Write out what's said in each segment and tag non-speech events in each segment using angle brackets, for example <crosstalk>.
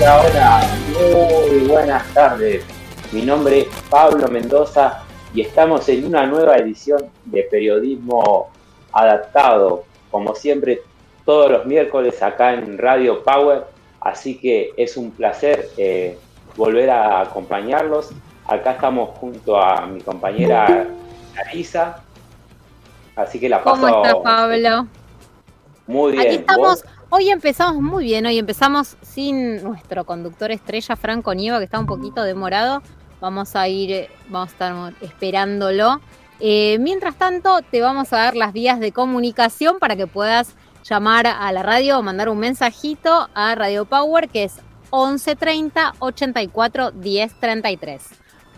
Hola, hola, muy buenas tardes. Mi nombre es Pablo Mendoza y estamos en una nueva edición de Periodismo Adaptado, como siempre todos los miércoles acá en Radio Power, así que es un placer eh, volver a acompañarlos. Acá estamos junto a mi compañera Larisa, así que la paso... ¿Cómo estás, Pablo? Muy bien. Aquí estamos... Hoy empezamos muy bien, hoy empezamos sin nuestro conductor estrella Franco Nieva, que está un poquito demorado. Vamos a ir, vamos a estar esperándolo. Eh, mientras tanto, te vamos a dar las vías de comunicación para que puedas llamar a la radio o mandar un mensajito a Radio Power, que es 1130 84 10 33.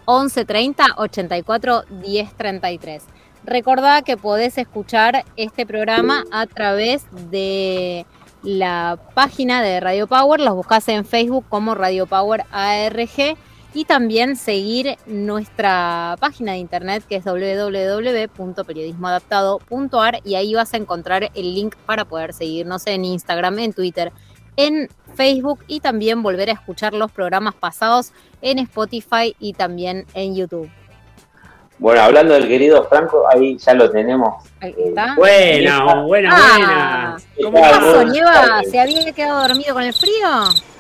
1130 84 10 33. Recordá que podés escuchar este programa a través de la página de Radio Power, los buscas en Facebook como Radio Power ARG y también seguir nuestra página de internet que es www.periodismoadaptado.ar y ahí vas a encontrar el link para poder seguirnos en Instagram, en Twitter, en Facebook y también volver a escuchar los programas pasados en Spotify y también en YouTube. Bueno, hablando del querido Franco, ahí ya lo tenemos. Ahí está. Buena, buena, Ah, buena. ¿Cómo pasó, Nieva? ¿Se había quedado dormido con el frío?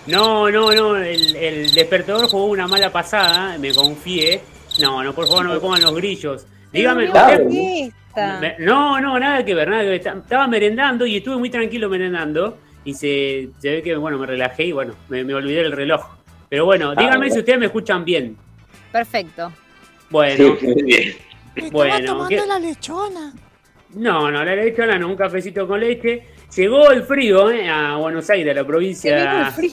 No, no, no, el, el despertador jugó una mala pasada, me confié. No, no, por favor, no me pongan los grillos. Dígame, usted- no, no, nada que ver, nada que ver. Esta- Estaba merendando y estuve muy tranquilo merendando. Y se, se ve que, bueno, me relajé y, bueno, me, me olvidé el reloj. Pero bueno, díganme bueno. si ustedes me escuchan bien. Perfecto. Bueno, Sí, muy bien. Estaba Bueno, tomando ¿qué- la lechona. no, no, la lechona no, un cafecito con leche. Llegó el frío eh, a Buenos Aires, a la provincia. el frío.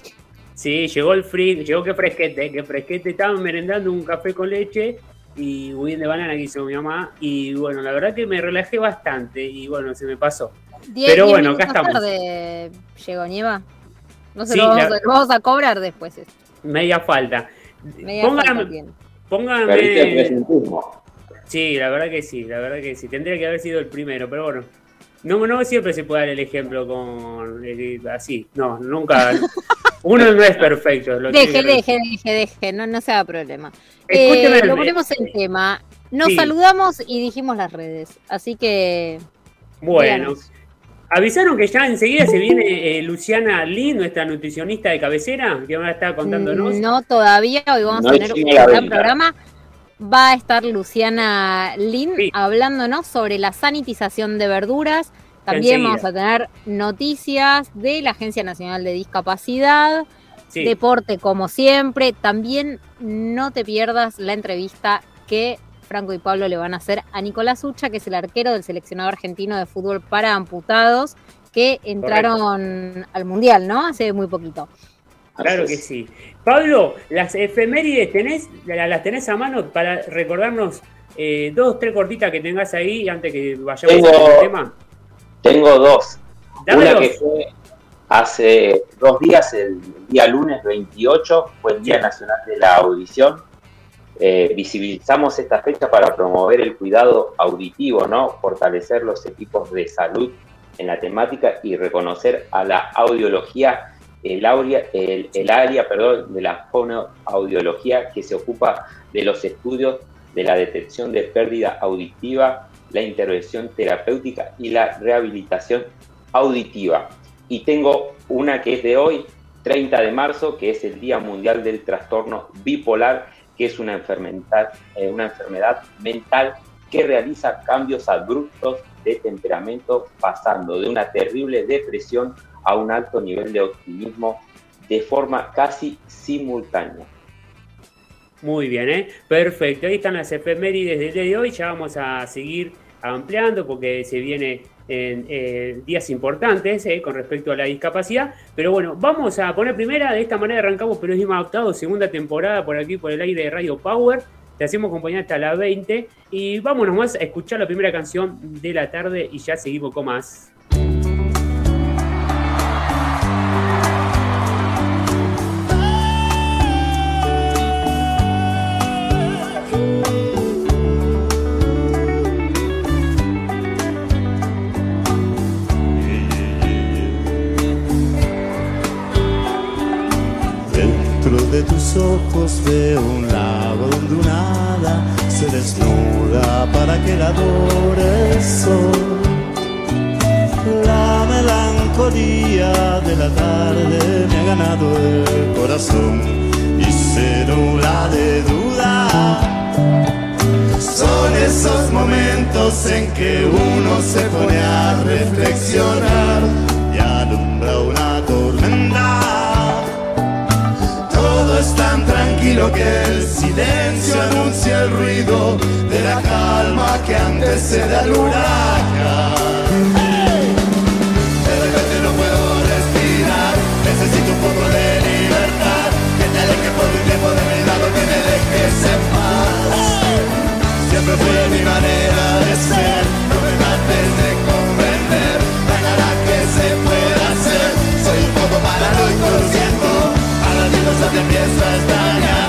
Sí, llegó el frío, llegó que fresquete, que fresquete, estaban merendando un café con leche y budín de banana que hizo mi mamá y bueno, la verdad que me relajé bastante y bueno, se me pasó. Diez- Pero diez bueno, acá estamos. tarde llegó Nieva. No se Sí, lo, vamos la- a, lo vamos a cobrar después. esto. Media falta. Media falta Pónganme, tiene. Perdiste el pónganme. presentismo. Sí, la verdad que sí, la verdad que sí. Tendría que haber sido el primero, pero bueno. No, no siempre se puede dar el ejemplo con así. No, nunca. <laughs> Uno no es perfecto. lo Deje, deje, deje, deje, no, no se haga problema. Escúcheme, Eh, lo ponemos en tema. Nos sí. saludamos y dijimos las redes. Así que. Bueno, díganos. Avisaron que ya enseguida se viene eh, Luciana Lee, nuestra nutricionista de cabecera, que va a estar contándonos. No todavía, hoy vamos No a tener un gran programa. Va a estar Luciana Lin Sí. hablándonos sobre la sanitización de verduras. También Enseguida. vamos a tener noticias de la Agencia Nacional de Discapacidad, Sí, deporte como siempre. También no te pierdas la entrevista que Franco y Pablo le van a hacer a Nicolás Ucha, que es el arquero del seleccionado argentino de fútbol para amputados, que entraron al Mundial, ¿no? Hace muy poquito. claro que sí. Pablo, las efemérides tenés, la- las tenés a mano para recordarnos eh, dos, tres cortitas que tengas ahí antes que vayamos Tengo- al tema. Tengo dos. Dámelos. Una que fue hace dos días, el día lunes 28, fue el Día Nacional de la Audición. Eh, visibilizamos esta fecha para promover el cuidado auditivo, ¿no? Fortalecer los equipos de salud en la temática y reconocer a la audiología, el, aurea- el, el área perdón, de la fonoaudiología que se ocupa de los estudios de la detección de pérdida auditiva, la intervención terapéutica y la rehabilitación auditiva. Y tengo una que es de hoy, 30 de marzo, que es el Día Mundial del Trastorno Bipolar, que es una enfermedad, eh, una enfermedad mental que realiza cambios abruptos de temperamento, pasando de una terrible depresión a un alto nivel de optimismo de forma casi simultánea. Muy bien, ¿eh? Perfecto. Ahí están las efemérides del día de hoy. Ya vamos a seguir ampliando porque se viene en eh, días importantes eh, con respecto a la discapacidad. Pero bueno, vamos a poner primera. De esta manera arrancamos Periodismo Adaptado, segunda temporada por aquí, por el aire de Radio Power. Te hacemos compañía hasta las 20. Y vámonos más a escuchar la primera canción de la tarde y ya seguimos con más. Tus ojos veo un lago donde un hada se desnuda para que la adore el sol. La melancolía de la tarde me ha ganado el corazón y se de duda. Son esos momentos en que uno se pone a reflexionar y alumbra una tranquilo que el silencio anuncia el ruido de la calma que antecede al huracán. De repente no puedo respirar, necesito un poco de libertad. Que te aleje por un tiempo de mi lado, que me dejes en paz. Siempre fue mi manera de ser, no me trates de comprender. No que se pueda hacer, soy un poco paranoico, lo siento. Ahora digo, se te empiezo a extrañar,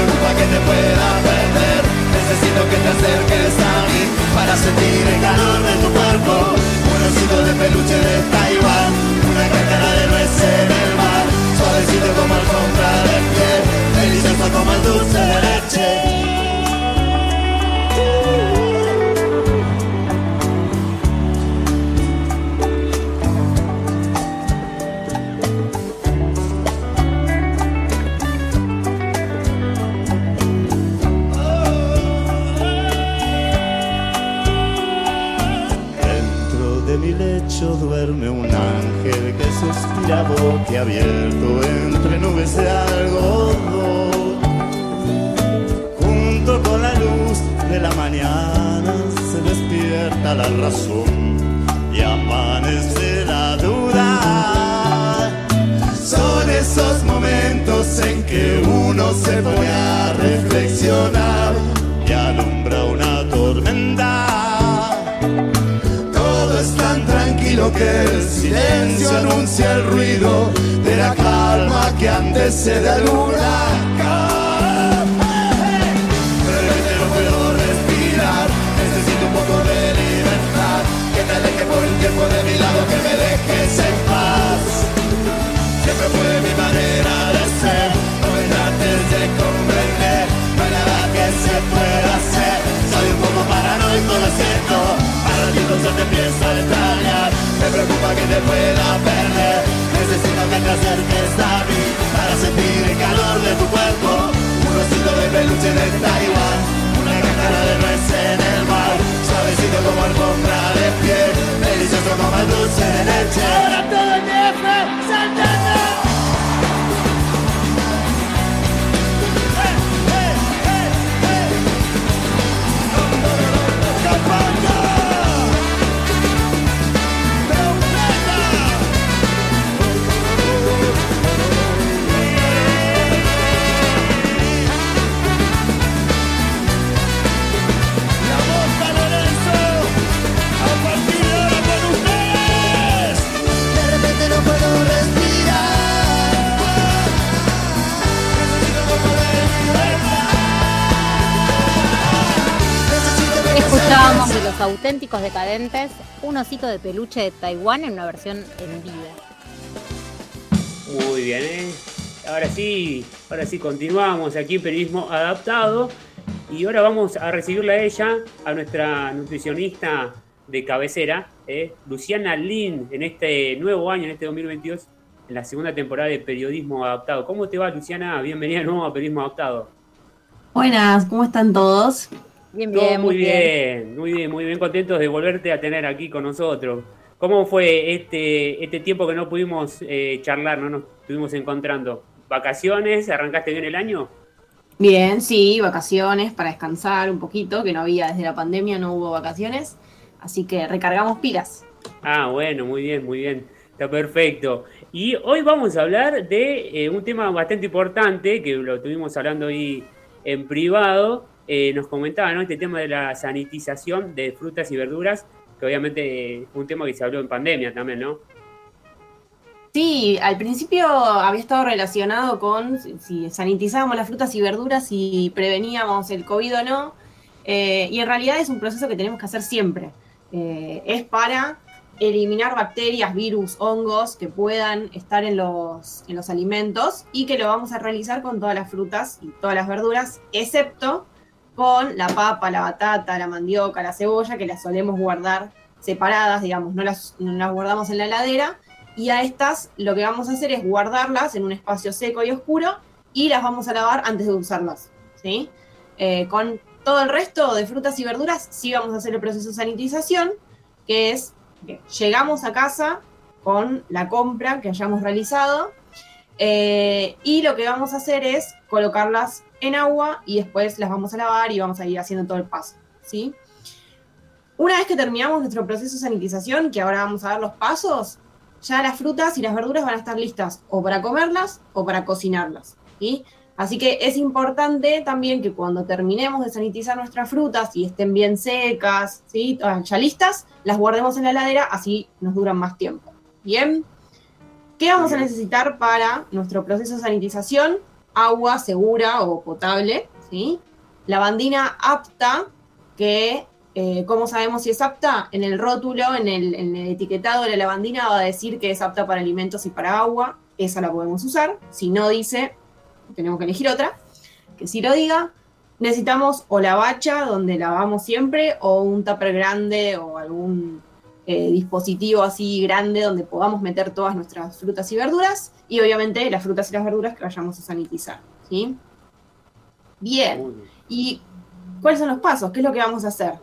preocupa que te pueda perder. Necesito que te acerques a mí para sentir el calor de tu cuerpo. Un osito de peluche de Taiwán, una cáscara de nuez en el mar, suavecito como alfombra de piel, delicioso como el dulce de leche. Duerme un ángel que suspira boquiabierto entre nubes de algodón. Junto con la luz de la mañana se despierta la razón y amanece la duda. Son esos momentos en que uno se pone a reflexionar que el silencio anuncia el ruido de la calma que antecede al huracán. De repente no puedo respirar, necesito un poco de libertad. Que te aleje por un tiempo de mi lado, que me dejes en paz. Siempre fue mi manera de ser, no me trates de comprender. No hay nada que se pueda paranoico, lo siento. Para ti se te empieza a extrañar, me preocupa que te pueda perder. Necesito que te acerques a mí para sentir el calor de tu cuerpo. Un osito de peluche de Taiwán, una cáscara de nuez en el mar, suavecito como alfombra de piel, delicioso como el dulce de leche. Ahora todo el tiempo saltando. Escuchábamos de los auténticos decadentes un osito de peluche de Taiwán en una versión en vida. Muy bien, ¿eh? Ahora sí, ahora sí continuamos aquí en Periodismo Adaptado y ahora vamos a recibirla a ella, a nuestra nutricionista de cabecera, ¿eh? Luciana Lin, en este nuevo año, en este 2022, en la segunda temporada de Periodismo Adaptado. ¿Cómo te va, Luciana? Bienvenida de nuevo a Periodismo Adaptado. Buenas, ¿cómo están todos? Bien, Todo bien, muy bien, muy bien, muy bien contentos de volverte a tener aquí con nosotros. ¿Cómo fue este, este tiempo que no pudimos eh, charlar, no nos estuvimos encontrando? ¿Vacaciones? ¿Arrancaste bien el año? Bien, sí, vacaciones para descansar un poquito, que no había desde la pandemia, no hubo vacaciones, así que recargamos pilas. Ah, bueno, muy bien, muy bien. Está perfecto. Y hoy vamos a hablar de eh, un tema bastante importante, que lo estuvimos hablando ahí en privado. Eh, nos comentaba, ¿no? Este tema de la sanitización de frutas y verduras, que obviamente eh, fue un tema que se habló en pandemia también, ¿no? Sí, al principio había estado relacionado con si- sanitizábamos las frutas y verduras y preveníamos el COVID o no, eh, y en realidad es un proceso que tenemos que hacer siempre. Es para eliminar bacterias, virus, hongos que puedan estar en los, en los alimentos y que lo vamos a realizar con todas las frutas y todas las verduras, excepto la papa, la batata, la mandioca, la cebolla, que las solemos guardar separadas, digamos, no las, no las guardamos en la heladera. Y a estas lo que vamos a hacer es guardarlas en un espacio seco y oscuro y las vamos a lavar antes de usarlas. ¿sí? Eh, con todo el resto de frutas y verduras sí vamos a hacer el proceso de sanitización, que es que llegamos a casa con la compra que hayamos realizado eh, y lo que vamos a hacer es colocarlas en agua y después las vamos a lavar y vamos a ir haciendo todo el paso. ¿sí? Una vez que terminamos nuestro proceso de sanitización, que ahora vamos a ver los pasos, ya las frutas y las verduras van a estar listas o para comerlas o para cocinarlas. ¿sí? Así que es importante también que cuando terminemos de sanitizar nuestras frutas y estén bien secas, ¿sí? ya listas, las guardemos en la heladera, así nos duran más tiempo. Bien. ¿Qué vamos a necesitar para nuestro proceso de sanitización? Agua segura o potable, ¿sí? Lavandina apta, que, eh, ¿cómo sabemos si es apta? En el rótulo, en el, en el etiquetado de la lavandina va a decir que es apta para alimentos y para agua. Esa la podemos usar. Si no dice, tenemos que elegir otra, que si lo diga. Necesitamos o la bacha, donde lavamos siempre, o un tupper grande o algún eh, dispositivo así grande donde podamos meter todas nuestras frutas y verduras. Y obviamente las frutas y las verduras que vayamos a sanitizar. ¿sí? Bien. ¿Y cuáles son los pasos? ¿Qué es lo que vamos a hacer?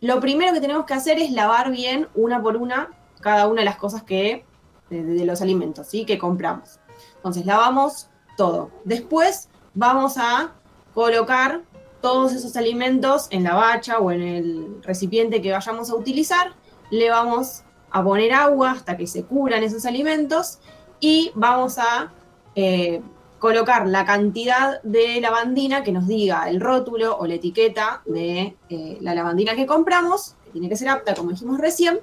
Lo primero que tenemos que hacer es lavar bien una por una cada una de las cosas que de, de los alimentos, ¿sí? Que compramos. Entonces lavamos todo. Después vamos a colocar todos esos alimentos en la bacha o en el recipiente que vayamos a utilizar. Le vamos a poner agua hasta que se curan esos alimentos y vamos a eh, colocar la cantidad de lavandina que nos diga el rótulo o la etiqueta de eh, la lavandina que compramos, que tiene que ser apta, como dijimos recién,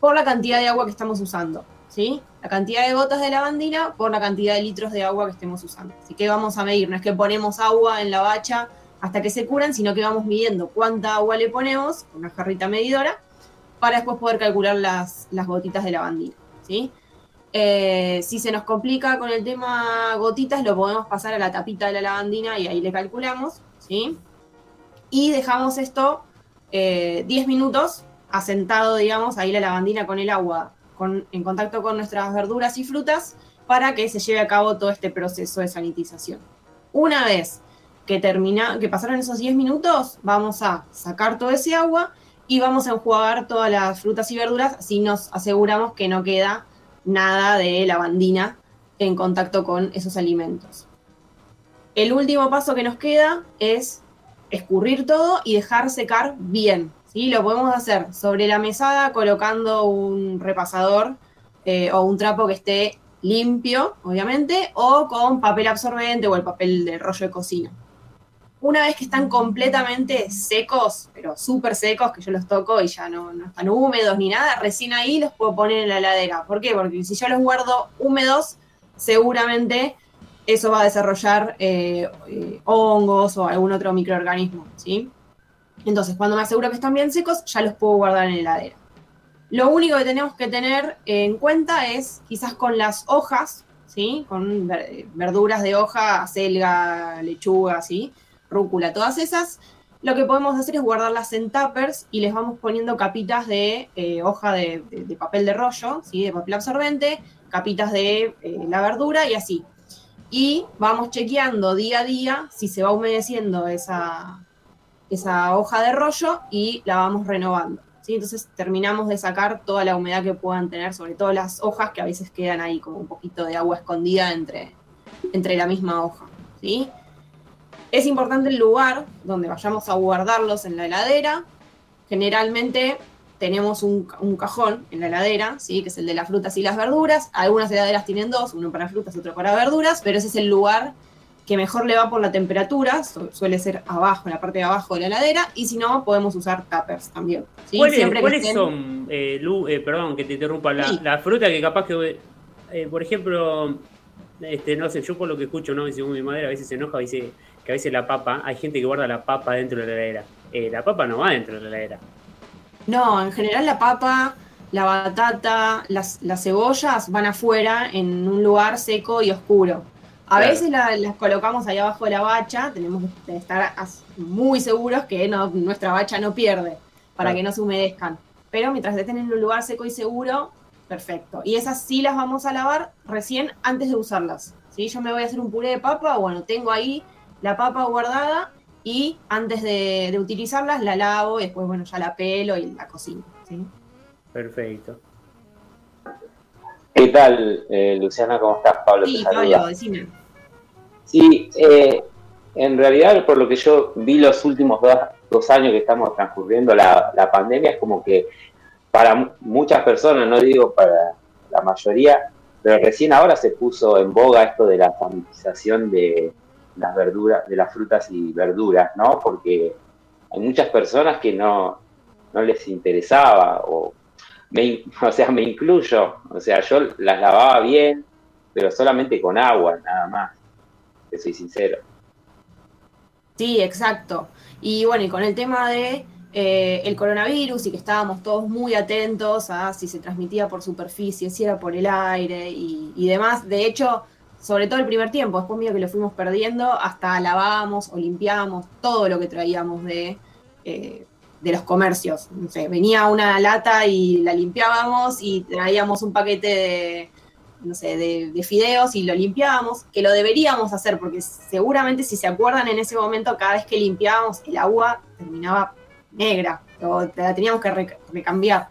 por la cantidad de agua que estamos usando. ¿sí? La cantidad de gotas de lavandina por la cantidad de litros de agua que estemos usando. Así que vamos a medir, no es que ponemos agua en la bacha hasta que se curan, sino que vamos midiendo cuánta agua le ponemos, una jarrita medidora, para después poder calcular las, las gotitas de lavandina, ¿sí? Eh, si se nos complica con el tema gotitas, lo podemos pasar a la tapita de la lavandina y ahí le calculamos, ¿sí? Y dejamos esto 10 eh, minutos asentado, digamos, ahí la lavandina con el agua en contacto con nuestras verduras y frutas para que se lleve a cabo todo este proceso de sanitización. Una vez que, termina, que pasaron esos 10 minutos, vamos a sacar todo ese agua y vamos a enjuagar todas las frutas y verduras si nos aseguramos que no queda nada de lavandina en contacto con esos alimentos. El último paso que nos queda es escurrir todo y dejar secar bien. ¿sí? Lo podemos hacer sobre la mesada colocando un repasador eh, o un trapo que esté limpio, obviamente, o con papel absorbente o el papel de rollo de cocina. Una vez que están completamente secos, pero súper secos, que yo los toco y ya no, están húmedos ni nada, recién ahí los puedo poner en la heladera. ¿Por qué? Porque si yo los guardo húmedos, seguramente eso va a desarrollar eh, eh, hongos o algún otro microorganismo, ¿sí? Entonces, cuando me aseguro que están bien secos, ya los puedo guardar en la heladera. Lo único que tenemos que tener en cuenta es quizás con las hojas, ¿sí? Con verduras de hoja, selga, lechuga, ¿sí? Rúcula, todas esas. Lo que podemos hacer es guardarlas en tuppers y les vamos poniendo capitas de eh, hoja de, papel de rollo, ¿sí? De papel absorbente, capitas de eh, la verdura y así. Y vamos chequeando día a día si se va humedeciendo esa, esa hoja de rollo y la vamos renovando. ¿sí? Entonces terminamos de sacar toda la humedad que puedan tener, sobre todo las hojas que a veces quedan ahí como un poquito de agua escondida entre, entre la misma hoja. ¿sí? Es importante el lugar donde vayamos a guardarlos en la heladera. Generalmente tenemos un, cajón en la heladera, ¿sí? que es el de las frutas y las verduras. Algunas heladeras tienen dos, uno para frutas, otro para verduras, pero ese es el lugar que mejor le va por la temperatura, suele ser abajo, en la parte de abajo de la heladera, y si no, podemos usar tuppers también. ¿Cuáles, son, eh, eh, perdón que te interrumpa, la, fruta que capaz que, eh, por ejemplo, este, no sé, yo por lo que escucho, ¿no? Dice, mi madre a veces se enoja, dice que a veces la papa, hay gente que guarda la papa dentro de la heladera. la papa no va dentro de la heladera. No, en general la papa la batata, las, las cebollas van afuera en un lugar seco y oscuro. A Claro. veces la- las colocamos ahí abajo de la bacha, tenemos que estar muy seguros que no- nuestra bacha no pierde, para Claro. que no se humedezcan. Pero mientras estén en un lugar seco y seguro, perfecto. Y esas sí las vamos a lavar recién antes de usarlas. ¿sí? Yo me voy a hacer un puré de papa, bueno, tengo ahí la papa guardada y antes de, de utilizarlas la lavo y después, bueno, ya la pelo y la cocino. ¿sí? Perfecto. ¿Qué tal, eh, Luciana? ¿Cómo estás? Pablo Sí, saluda. Pablo, decime. Sí, eh, en realidad, por lo que yo vi los últimos dos, dos años que estamos transcurriendo la, la pandemia, es como que para mu- muchas personas, no digo para la mayoría, pero recién ahora se puso en boga esto de la sanitización de las verduras, de las frutas y verduras, ¿no? Porque hay muchas personas que no, no les interesaba, o, me <laughs> o sea, me incluyo, o sea, yo las lavaba bien, pero solamente con agua, nada más te soy sincero. Sí, exacto. Y bueno, y con el tema de eh, el coronavirus y que estábamos todos muy atentos a si se transmitía por superficie, si era por el aire y demás. De hecho, sobre todo el primer tiempo, después mío que lo fuimos perdiendo, hasta lavábamos o limpiábamos todo lo que traíamos de, eh, de los comercios. Venía una lata y la limpiábamos y traíamos un paquete de, no sé, de, de fideos y lo limpiábamos, que lo deberíamos hacer, porque seguramente si se acuerdan en ese momento, cada vez que limpiábamos, el agua terminaba negra, o la teníamos que re- recambiar.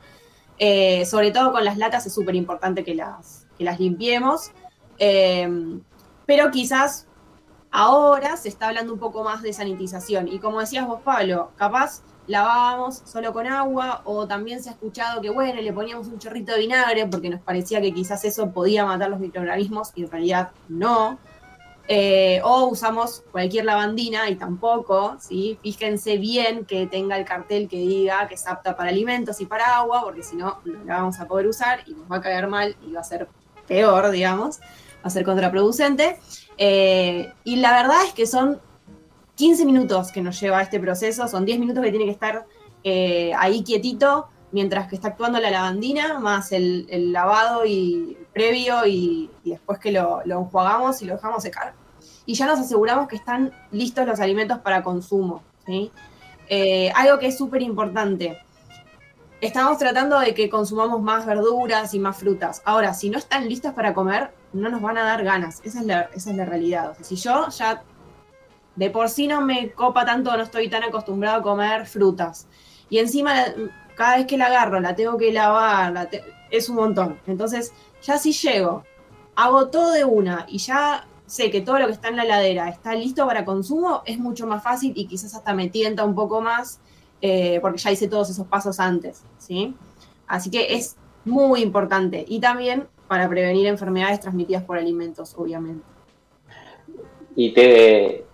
Eh, sobre todo con las latas es súper importante que las, que las limpiemos, Eh, pero quizás ahora se está hablando un poco más de sanitización, y como decías vos, Pablo, capaz lavábamos solo con agua o también se ha escuchado que, bueno, le poníamos un chorrito de vinagre porque nos parecía que quizás eso podía matar los microorganismos y en realidad no. Eh, o usamos cualquier lavandina y tampoco, ¿sí? Fíjense bien que tenga el cartel que diga que es apta para alimentos y para agua, porque si no, no la vamos a poder usar y nos va a caer mal y va a ser peor, digamos, a ser contraproducente. Eh, y la verdad es que son 15 minutos que nos lleva este proceso, son 10 minutos que tiene que estar eh, ahí quietito mientras que está actuando la lavandina, más el, lavado y previo y, después que lo, enjuagamos y lo dejamos secar. Y ya nos aseguramos que están listos los alimentos para consumo. Eh, algo que es súper importante. Estamos tratando de que consumamos más verduras y más frutas. Ahora, si no están listos para comer, no nos van a dar ganas. Esa es la, esa es la realidad. O sea, si yo ya de por sí no me copa tanto, no estoy tan acostumbrado a comer frutas. Y encima, cada vez que la agarro, la tengo que lavar, la te- es un montón. Entonces, ya si llego, hago todo de una y ya sé que todo lo que está en la heladera está listo para consumo, es mucho más fácil y quizás hasta me tienta un poco más eh, porque ya hice todos esos pasos antes, ¿sí? Así que es muy importante. Y también para prevenir enfermedades transmitidas por alimentos, obviamente. Y te,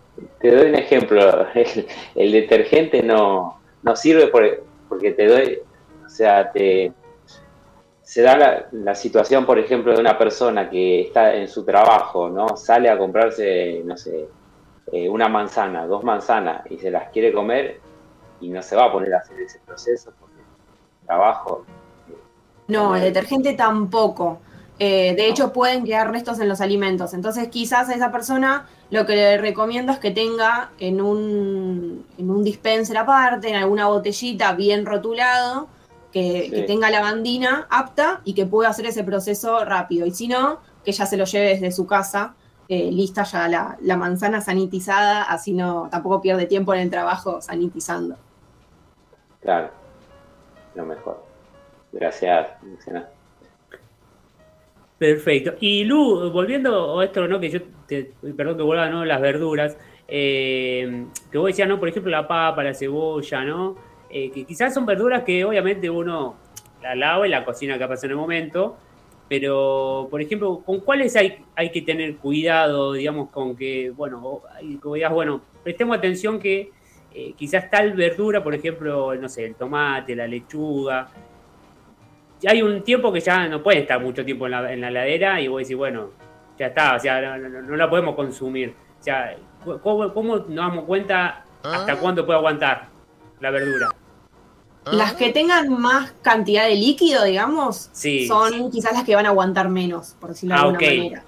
doy un ejemplo. <laughs> El, detergente no, no sirve por- porque te doy, o sea, te, se da la, la situación, por ejemplo, de una persona que está en su trabajo, ¿no? Sale a comprarse, no sé, eh, una manzana, dos manzanas, y se las quiere comer y no se va a poner a hacer ese proceso porque el trabajo. No, el detergente tampoco. Eh, de hecho, pueden quedar restos en los alimentos. Entonces, quizás a esa persona lo que le recomiendo es que tenga en un, en un dispenser aparte, en alguna botellita bien rotulado, que, Sí. que tenga lavandina apta y que pueda hacer ese proceso rápido. Y si no, que ya se lo lleve desde su casa, eh, lista ya la, la manzana sanitizada, así no tampoco pierde tiempo en el trabajo sanitizando. Claro, lo mejor. Gracias, Luciana. Perfecto. Y Lu, volviendo a esto, ¿no? Que yo te, perdón que vuelva, ¿no? Las verduras. eh, que vos decías, ¿no? Por ejemplo, la papa, la cebolla, ¿no? Eh, que quizás son verduras que obviamente uno la lava y la cocina pasa en el momento. Pero, por ejemplo, ¿con cuáles hay, hay que tener cuidado, digamos, con que, bueno, como digas, bueno, prestemos atención que eh, quizás tal verdura, por ejemplo, no sé, el tomate, la lechuga, ya hay un tiempo que ya no puede estar mucho tiempo en la, en la heladera y vos decís, bueno, ya está, o sea, no, no- no la podemos consumir. O sea, ¿cómo, cómo nos damos cuenta hasta cuándo puede aguantar la verdura? Las que tengan más cantidad de líquido, digamos, Sí. son quizás las que van a aguantar menos, por decirlo de Ah, alguna manera.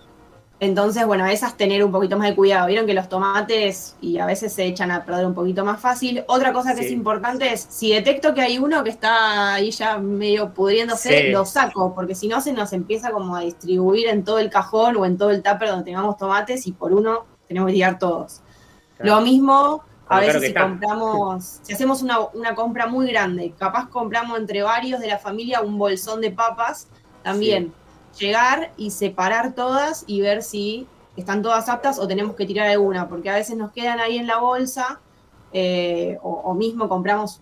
Entonces, bueno, esas tener un poquito más de cuidado. Vieron que los tomates y a veces se echan a perder un poquito más fácil. Otra cosa que Sí. es importante es, si detecto que hay uno que está ahí ya medio pudriéndose, Sí. lo saco, porque si no se nos empieza como a distribuir en todo el cajón o en todo el tupper donde tengamos tomates y por uno tenemos que tirar todos. Claro. Lo mismo, a veces si está. compramos, <laughs> si hacemos una, una compra muy grande, capaz compramos entre varios de la familia un bolsón de papas, también llegar y separar todas y ver si están todas aptas o tenemos que tirar alguna, porque a veces nos quedan ahí en la bolsa eh, o, mismo compramos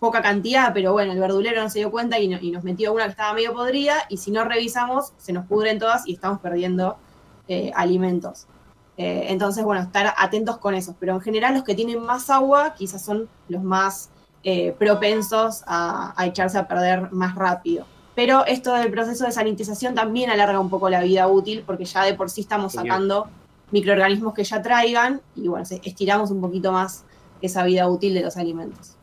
poca cantidad, pero bueno, el verdulero no se dio cuenta y, no- y nos metió una que estaba medio podrida y si no revisamos se nos pudren todas y estamos perdiendo eh, alimentos. Eh, entonces, bueno, estar atentos con eso. Pero en general los que tienen más agua quizás son los más propensos a echarse a perder más rápido. Pero esto del proceso de sanitización también alarga un poco la vida útil porque ya de por sí estamos sacando microorganismos que ya traigan y bueno, estiramos un poquito más esa vida útil de los alimentos.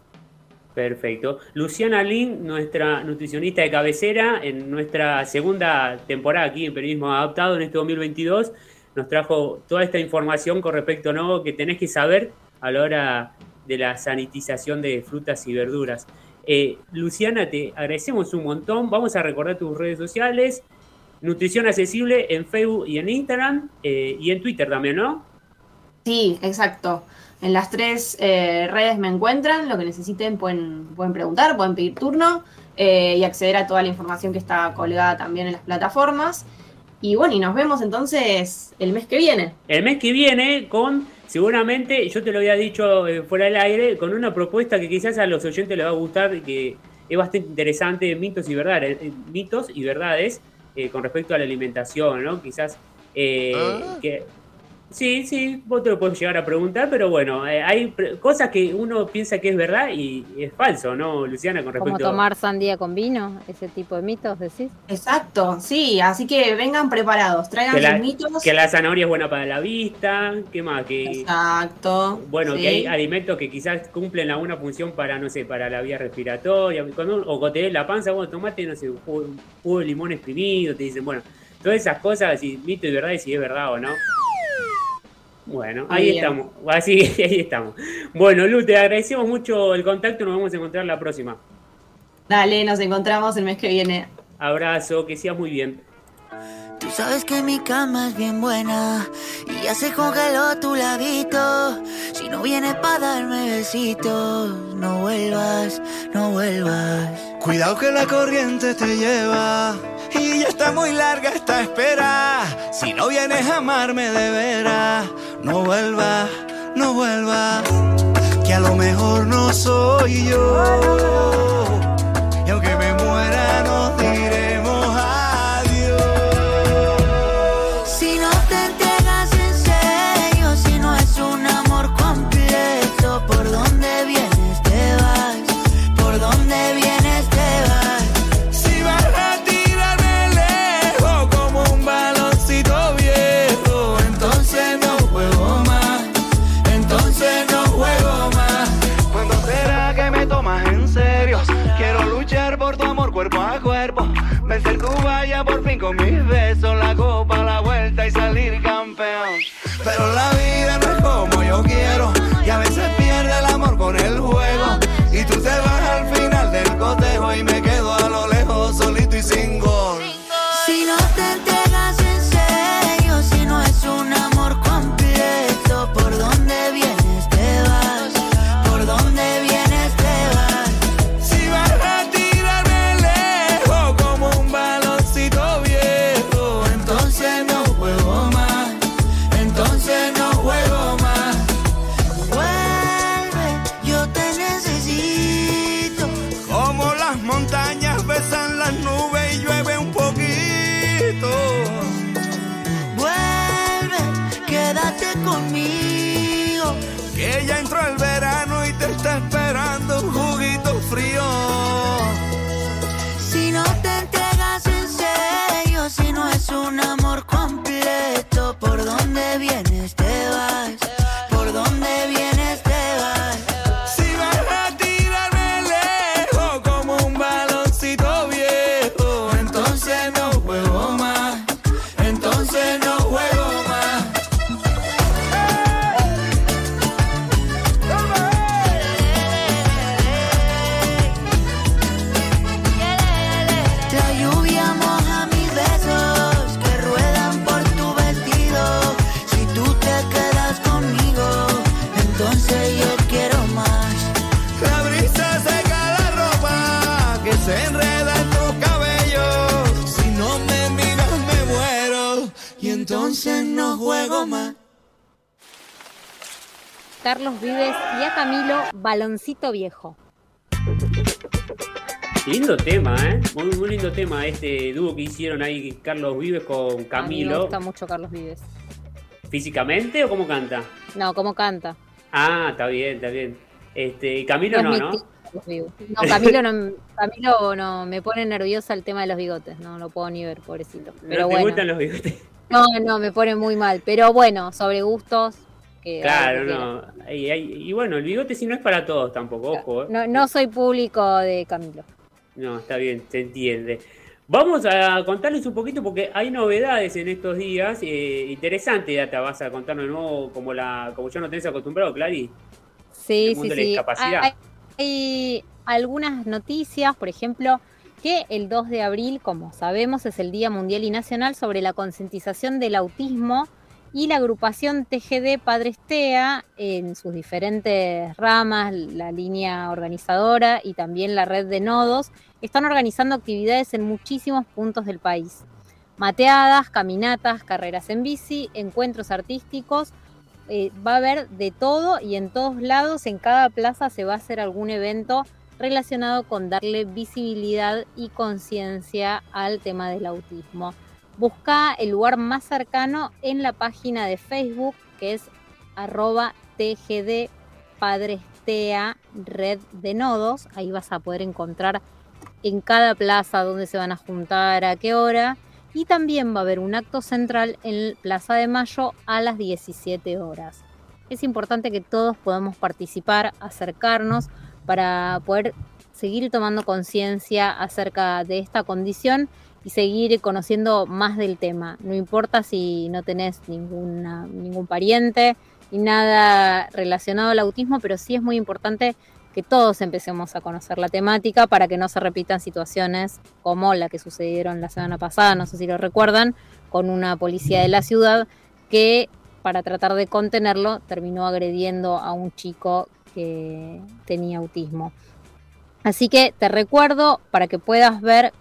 Perfecto. Luciana Lin, nuestra nutricionista de cabecera, en nuestra segunda temporada aquí en Periodismo Adaptado en este 2022, nos trajo toda esta información con respecto a ¿no? que tenés que saber a la hora de la sanitización de frutas y verduras. Eh, Luciana, te agradecemos un montón. Vamos a recordar tus redes sociales. Nutrición Accesible en Facebook y en Instagram eh, y en Twitter también, ¿no? Sí, exacto. En las tres eh, redes me encuentran, lo que necesiten pueden, pueden preguntar, pueden pedir turno eh, y acceder a toda la información que está colgada también en las plataformas. Y bueno, y nos vemos entonces el mes que viene. El mes que viene con, seguramente, yo te lo había dicho eh, fuera del aire, con una propuesta que quizás a los oyentes les va a gustar, que es bastante interesante, mitos y verdades, eh, mitos y verdades eh, con respecto a la alimentación, ¿no? Quizás eh, Ah. que... Sí, sí, vos te lo puedes llegar a preguntar, pero bueno, eh, hay pre- cosas que uno piensa que es verdad y es falso, ¿no, Luciana, con Como respecto tomar sandía con vino, ese tipo de mitos, decís. Exacto, sí, así que vengan preparados, traigan Que la- sus mitos. que la zanahoria es buena para la vista, ¿qué más? Que, Exacto. Bueno, sí. que hay alimentos que quizás cumplen alguna función para, no sé, para la vía respiratoria, cuando, o cuando te la panza, bueno, tomate, no sé, un jugo, un jugo de limón exprimido, te dicen, bueno, todas esas cosas, si mito y verdad, y si es verdad o no. Bueno, ahí bien. estamos, así <laughs> ahí estamos. Bueno, Lu, te agradecemos mucho el contacto, nos vamos a encontrar la próxima. Dale, nos encontramos el mes que viene. Abrazo, que sigas muy bien. Tú sabes que mi cama es bien buena y ya se congeló tu labito. Si no vienes para darme besitos, no vuelvas, no vuelvas. Cuidado que la corriente te lleva y ya está muy larga esta espera. Si no vienes a amarme de veras, no vuelvas, no vuelvas. Que a lo mejor no soy yo. Y aunque me muera, nos diremos me. Camilo Baloncito Viejo. Lindo tema, ¿eh? Muy, muy lindo tema este dúo que hicieron ahí Carlos Vives con A mí me Camilo. gusta mucho Carlos Vives. ¿Físicamente o cómo canta? No, cómo canta. Ah, está bien, está bien. Este, Camilo no, ¿no? No, Camilo no, <laughs> Camilo no me pone nerviosa el tema de los bigotes, no lo puedo ni ver, pobrecito. ¿No Pero te bueno. gustan los bigotes? No, no, me pone muy mal. Pero bueno, sobre gustos. Que Claro, no. Y, bueno, el bigote sí no es para todos tampoco, ojo. ¿eh? No, no soy público de Camilo. No, está bien, se entiende. Vamos a contarles un poquito porque hay novedades en estos días. Eh, interesante, Data, vas a contarnos de nuevo como, la, como ya no tenés acostumbrado, Clary. Sí, sí, sí. Hay, hay algunas noticias, por ejemplo, que el 2 de abril, como sabemos, es el Día Mundial y Nacional sobre la concientización del autismo y la agrupación TGD Padres TEA en sus diferentes ramas, la línea organizadora y también la red de nodos, están organizando actividades en muchísimos puntos del país. Mateadas, caminatas, carreras en bici, encuentros artísticos, eh, va a haber de todo y en todos lados, en cada plaza se va a hacer algún evento relacionado con darle visibilidad y conciencia al tema del autismo. Busca el lugar más cercano en la página de Facebook que es arroba TGD Padres TEA Red de Nodos. Ahí vas a poder encontrar en cada plaza dónde se van a juntar, a qué hora. Y también va a haber un acto central en Plaza de Mayo a las 17 horas. Es importante que todos podamos participar, acercarnos para poder seguir tomando conciencia acerca de esta condición y seguir conociendo más del tema. No importa si no tenés ninguna, ningún pariente ni nada relacionado al autismo, pero sí es muy importante que todos empecemos a conocer la temática para que no se repitan situaciones como la que sucedieron la semana pasada, no sé si lo recuerdan, con una policía de la ciudad que para tratar de contenerlo terminó agrediendo a un chico que tenía autismo. Así que te recuerdo para que puedas ver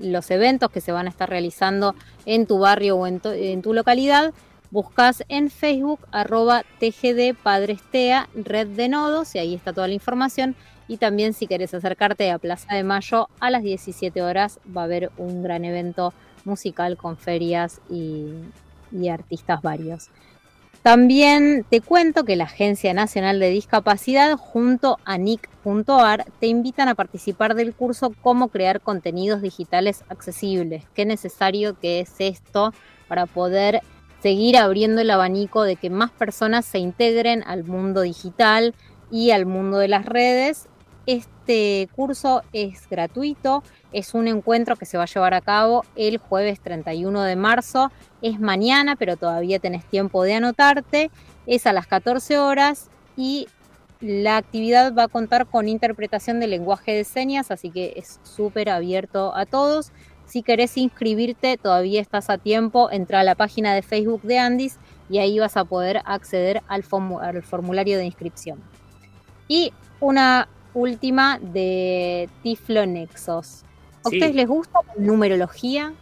los eventos que se van a estar realizando en tu barrio o en tu, localidad, buscas en Facebook arroba TGD Padres TEA, red de nodos, y ahí está toda la información. Y también si querés acercarte a Plaza de Mayo a las 17 horas va a haber un gran evento musical con ferias y artistas varios. También te cuento que la Agencia Nacional de Discapacidad junto a NIC.ar te invitan a participar del curso Cómo crear contenidos digitales accesibles. Qué necesario que es esto para poder seguir abriendo el abanico de que más personas se integren al mundo digital y al mundo de las redes. Este curso es gratuito, es un encuentro que se va a llevar a cabo el jueves 31 de marzo. Es mañana, pero todavía tenés tiempo de anotarte. Es a las 14 horas y la actividad va a contar con interpretación de lenguaje de señas, así que es súper abierto a todos. Si querés inscribirte, todavía estás a tiempo. Entra a la página de Facebook de Andis y ahí vas a poder acceder al, al formulario de inscripción. Y una última de Tiflo Nexos. ¿A Sí. ustedes les gusta la numerología?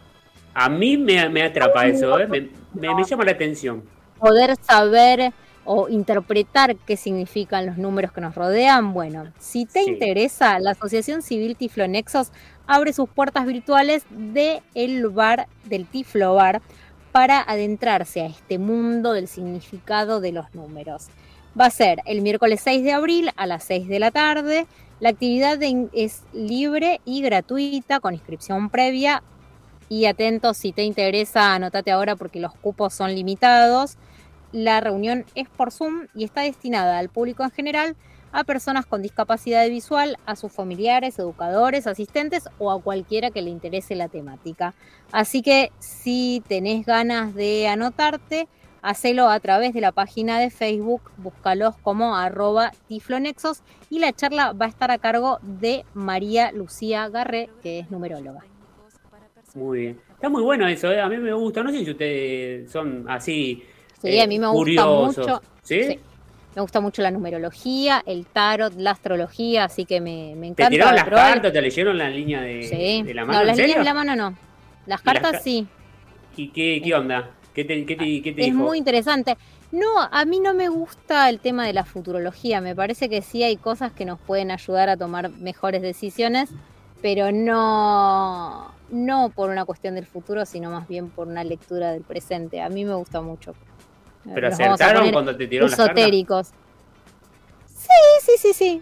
A mí me, me atrapa eso, ¿eh? me, me- me llama la atención. Poder saber o interpretar qué significan los números que nos rodean. Bueno, si te Sí. interesa, la Asociación Civil Tiflo Nexos abre sus puertas virtuales de el bar, del Tiflo Bar, para adentrarse a este mundo del significado de los números. Va a ser el miércoles 6 de abril a las 6 de la tarde. La actividad es libre y gratuita con inscripción previa. Y atento, si te interesa, anotate ahora porque los cupos son limitados. La reunión es por Zoom y está destinada al público en general, a personas con discapacidad visual, a sus familiares, educadores, asistentes o a cualquiera que le interese la temática. Así que si tenés ganas de anotarte, hacelo a través de la página de Facebook, búscalos como arroba tiflonexos y la charla va a estar a cargo de María Lucía Garré, que es numeróloga. Muy bien. Está muy bueno eso, ¿eh? a mí me gusta. No sé si ustedes son así. Sí, eh, a mí me gusta curiosos. mucho. ¿Sí? Sí. Me gusta mucho la numerología, el tarot, la astrología, así que me, me ¿Te encanta. tiraron las probar. cartas? ¿Te leyeron la línea de, Sí. de la mano? no, ¿En las líneas de la mano no. Las ¿Y las cartas ca- sí. ¿Y qué, qué onda? ¿Qué te, qué te- qué te Es dijo? muy interesante. No, a mí no me gusta el tema de la futurología. Me parece que sí hay cosas que nos pueden ayudar a tomar mejores decisiones, pero no, no por una cuestión del futuro, sino más bien por una lectura del presente. A mí me gusta mucho. Pero Nos acertaron cuando te tiraron las esotéricos. Sí, sí, sí, sí.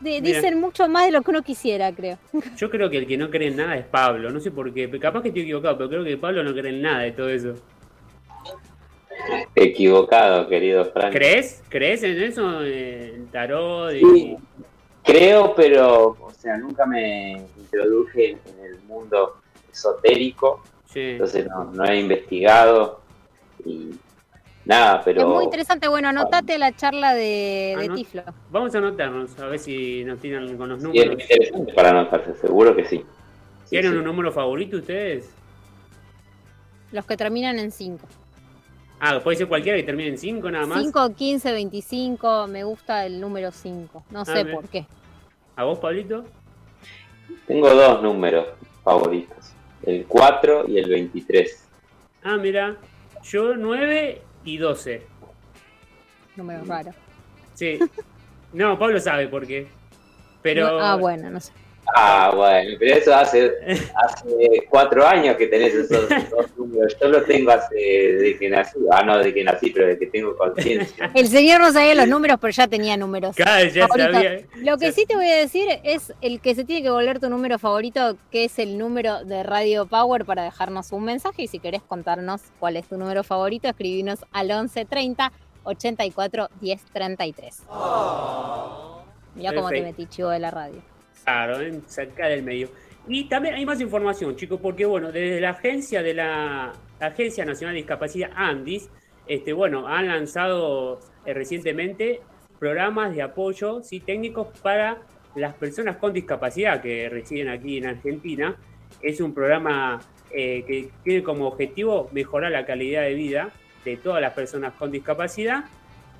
De- Bien. dicen mucho más de lo que uno quisiera, creo. <laughs> Yo creo que el que no cree en nada es Pablo. No sé por qué. Capaz que estoy equivocado, pero creo que Pablo no cree en nada de todo eso. Equivocado, querido Frank. ¿Crees? ¿Crees en eso? En tarot y... Sí. Creo, pero, o sea, nunca me introduje en el mundo esotérico, Sí. entonces no, no he investigado y nada, pero... Es muy interesante. Bueno, anotate la charla de, de Anot- Tiflo. Vamos a anotarnos, a ver si nos tiran con los Sí, es números. muy interesante para anotarse, seguro que sí. Sí, ¿Tienen sí. un número favorito ustedes? Los que terminan en 5. Ah, puede ser cualquiera que termine en 5 nada más. 5, 15, 25. Me gusta el número 5. No sé bien. por qué. ¿A vos, Pablito? Tengo dos números favoritos, el 4 y el 23. Ah, mira. Yo 9 y 12. Número raro. Sí. No, Pablo sabe por qué. Pero... No- ah, bueno, no sé. Ah, bueno, pero eso hace, hace cuatro años que tenés esos dos <laughs> números. Yo lo tengo hace de que nací. Ah, no, de que nací, pero de que tengo conciencia. <laughs> El señor no sabía los números, pero ya tenía números. Claro, ya sabía. Lo que sí te voy a decir es el que se tiene que volver tu número favorito, que es el número de Radio Power para dejarnos un mensaje y si querés contarnos cuál es tu número favorito, escribinos al 11 30 84 10 33. Mirá cómo te metí chivo de la radio. Claro, ven, saca del medio. Y también hay más información, chicos, porque bueno, desde la agencia de la, Agencia Nacional de Discapacidad Andis, este, bueno, han lanzado eh, recientemente programas de apoyo ¿sí? técnicos para las personas con discapacidad que residen aquí en Argentina. Es un programa eh, que tiene como objetivo mejorar la calidad de vida de todas las personas con discapacidad.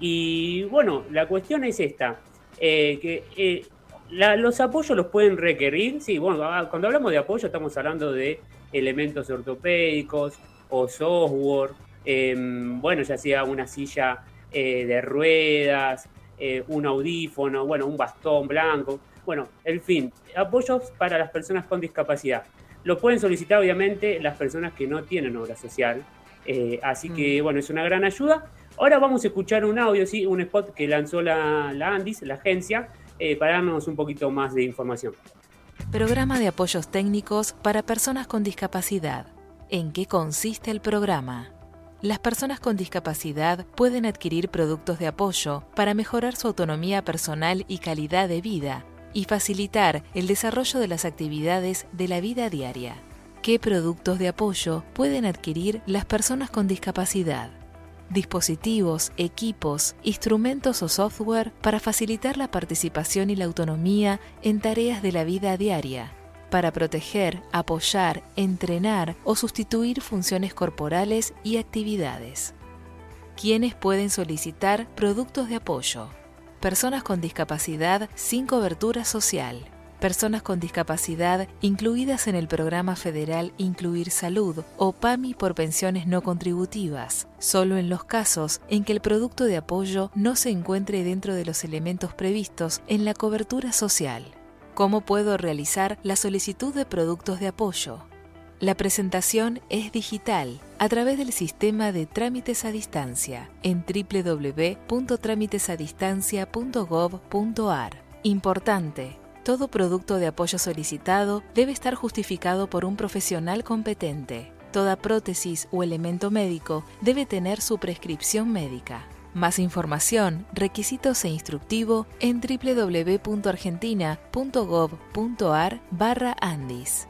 Y bueno, la cuestión es esta, eh, que la- los apoyos los pueden requerir, sí, bueno, ah, cuando hablamos de apoyo estamos hablando de elementos ortopédicos o software, em, bueno, ya sea una silla eh, de ruedas, eh, un audífono, bueno, un bastón blanco, bueno, en fin, apoyos para las personas con discapacidad. Lo pueden solicitar obviamente las personas que no tienen obra social, eh, así que bueno, es una gran ayuda. Ahora vamos a escuchar un audio, sí, un spot que lanzó la, la Andis, la agencia, eh, para darnos un poquito más de información. Programa de apoyos técnicos para personas con discapacidad. ¿En qué consiste el programa? Las personas con discapacidad pueden adquirir productos de apoyo para mejorar su autonomía personal y calidad de vida y facilitar el desarrollo de las actividades de la vida diaria. ¿Qué productos de apoyo pueden adquirir las personas con discapacidad? Dispositivos, equipos, instrumentos o software para facilitar la participación y la autonomía en tareas de la vida diaria, para proteger, apoyar, entrenar o sustituir funciones corporales y actividades. ¿Quiénes pueden solicitar productos de apoyo? Personas con discapacidad sin cobertura social. Personas con discapacidad incluidas en el programa federal Incluir Salud o PAMI por pensiones no contributivas, solo en los casos en que el producto de apoyo no se encuentre dentro de los elementos previstos en la cobertura social. ¿Cómo puedo realizar la solicitud de productos de apoyo? La presentación es digital a través del sistema de trámites a distancia en www.trámitesadistancia.gov.ar. Importante. Todo producto de apoyo solicitado debe estar justificado por un profesional competente. Toda prótesis o elemento médico debe tener su prescripción médica. Más información, requisitos e instructivo en www.argentina.gov.ar barra Andis.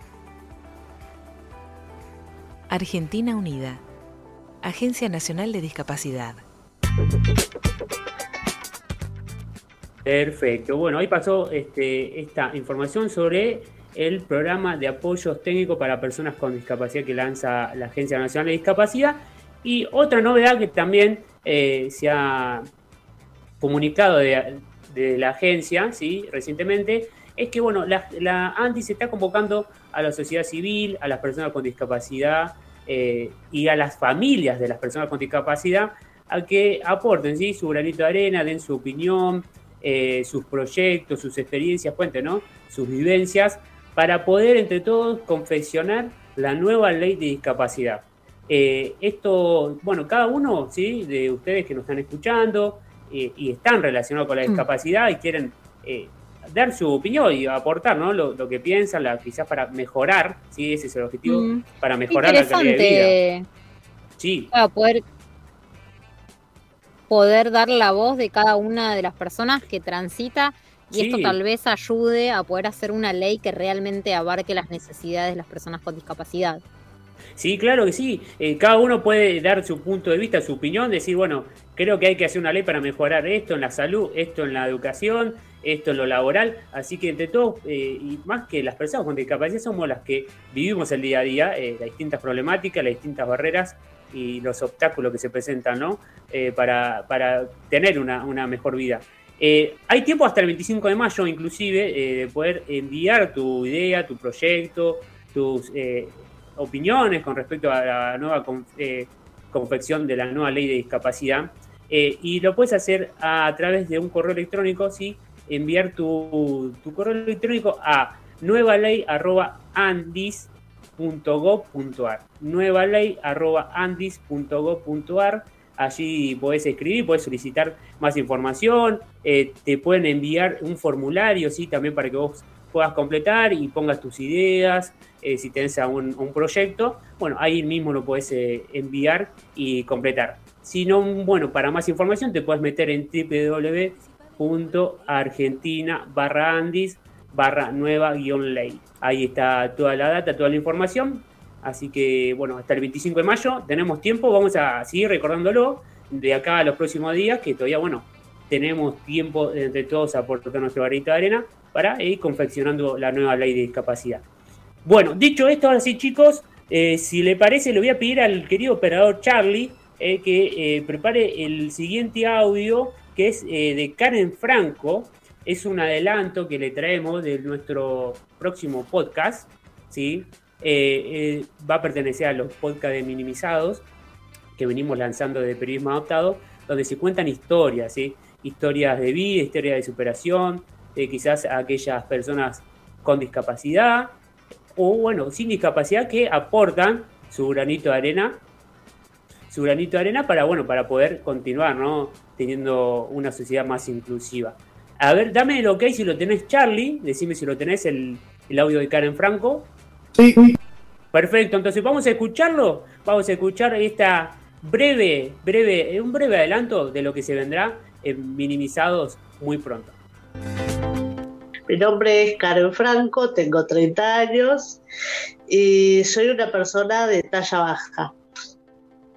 Argentina Unida. Agencia Nacional de Discapacidad. Perfecto. Bueno, ahí pasó este, esta información sobre el programa de apoyos técnicos para personas con discapacidad que lanza la Agencia Nacional de Discapacidad. Y otra novedad que también eh, se ha comunicado de, la agencia ¿sí? recientemente es que bueno, la, la se está convocando a la sociedad civil, a las personas con discapacidad eh, y a las familias de las personas con discapacidad a que aporten ¿sí? su granito de arena, den su opinión, eh, sus proyectos, sus experiencias, cuenten, ¿no? Sus vivencias, para poder entre todos confeccionar la nueva ley de discapacidad. Eh, esto, bueno, cada uno ¿sí? de ustedes que nos están escuchando eh, y están relacionados con la mm. discapacidad y quieren dar su opinión y aportar ¿no? lo, que piensan, la, quizás para mejorar, ¿sí? ese es el objetivo, mm. para mejorar la calidad de vida. Sí. Para poder poder dar la voz de cada una de las personas que transita y esto tal vez ayude a poder hacer una ley que realmente abarque las necesidades de las personas con discapacidad. Sí, claro que sí. Eh, cada uno puede dar su punto de vista, su opinión, decir, bueno, creo que hay que hacer una ley para mejorar esto en la salud, esto en la educación, esto en lo laboral. Así que entre todos, eh, y más que las personas con discapacidad, somos las que vivimos el día a día, eh, las distintas problemáticas, las distintas barreras y los obstáculos que se presentan, ¿no? Eh, para, para, tener una, una mejor vida. Eh, hay tiempo hasta el 25 de mayo, inclusive, eh, de poder enviar tu idea, tu proyecto, tus opiniones con respecto a la nueva confección de la nueva ley de discapacidad. y lo puedes hacer a, través de un correo electrónico, ¿sí? Enviar tu, tu correo electrónico a nuevaley.andis.com andis.gov.ar. Nueva ley arroba andis.gov.ar. Allí podés escribir, podés solicitar más información, eh, te pueden enviar un formulario, ¿sí? También para que vos puedas completar y pongas tus ideas, eh, si tenés un, proyecto, bueno, ahí mismo lo puedes eh, enviar y completar. Si no, bueno, para más información te puedes meter en www.argentina barra andis barra nueva guion ley. Ahí está toda la data, toda la información. Así que, bueno, hasta el 25 de mayo tenemos tiempo, vamos a seguir recordándolo de acá a los próximos días, que todavía, bueno, tenemos tiempo entre todos a aportar nuestro barrito de arena para ir confeccionando la nueva ley de discapacidad. Bueno, dicho esto, ahora sí, chicos, eh, si le parece, le voy a pedir al querido operador Charlie eh, que eh, prepare el siguiente audio, que es de Karen Franco, es un adelanto que le traemos de nuestro próximo podcast, ¿sí? Eh, eh, va a pertenecer a los podcasts de minimizados que venimos lanzando de periodismo adaptado, donde se cuentan historias, ¿sí? historias de vida, historias de superación, quizás aquellas personas con discapacidad o bueno, sin discapacidad que aportan su granito de arena, su granito de arena para bueno, para poder continuar, ¿no? teniendo una sociedad más inclusiva. A ver, dame el ok si lo tenés, Charlie. Decime si lo tenés el, audio de Karen Franco. Sí. Perfecto, entonces vamos a escucharlo. Vamos a escuchar esta breve, breve, un breve adelanto de lo que se vendrá en Minimizados muy pronto. Mi nombre es Karen Franco, tengo 30 años y soy una persona de talla baja.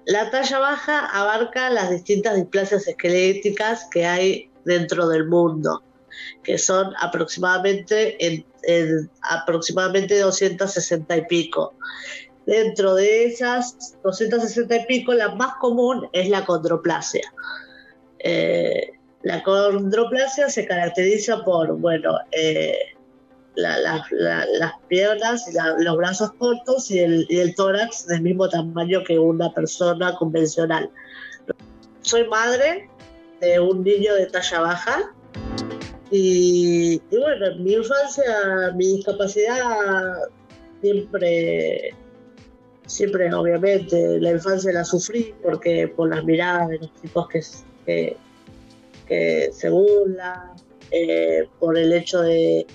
La talla baja abarca las distintas displasias esqueléticas que hay dentro del mundo, que son aproximadamente, en, aproximadamente 260 y pico. Dentro de esas 260 y pico, la más común es la condroplasia. Eh, la condroplasia se caracteriza por, bueno, eh, las piernas y los brazos cortos y el, y el, tórax del mismo tamaño que una persona convencional. Soy madre, de un niño de talla baja. Y, bueno, en mi infancia, mi discapacidad siempre, siempre obviamente, la infancia la sufrí porque por las miradas de los chicos que, que, se burlan, eh, por el hecho de,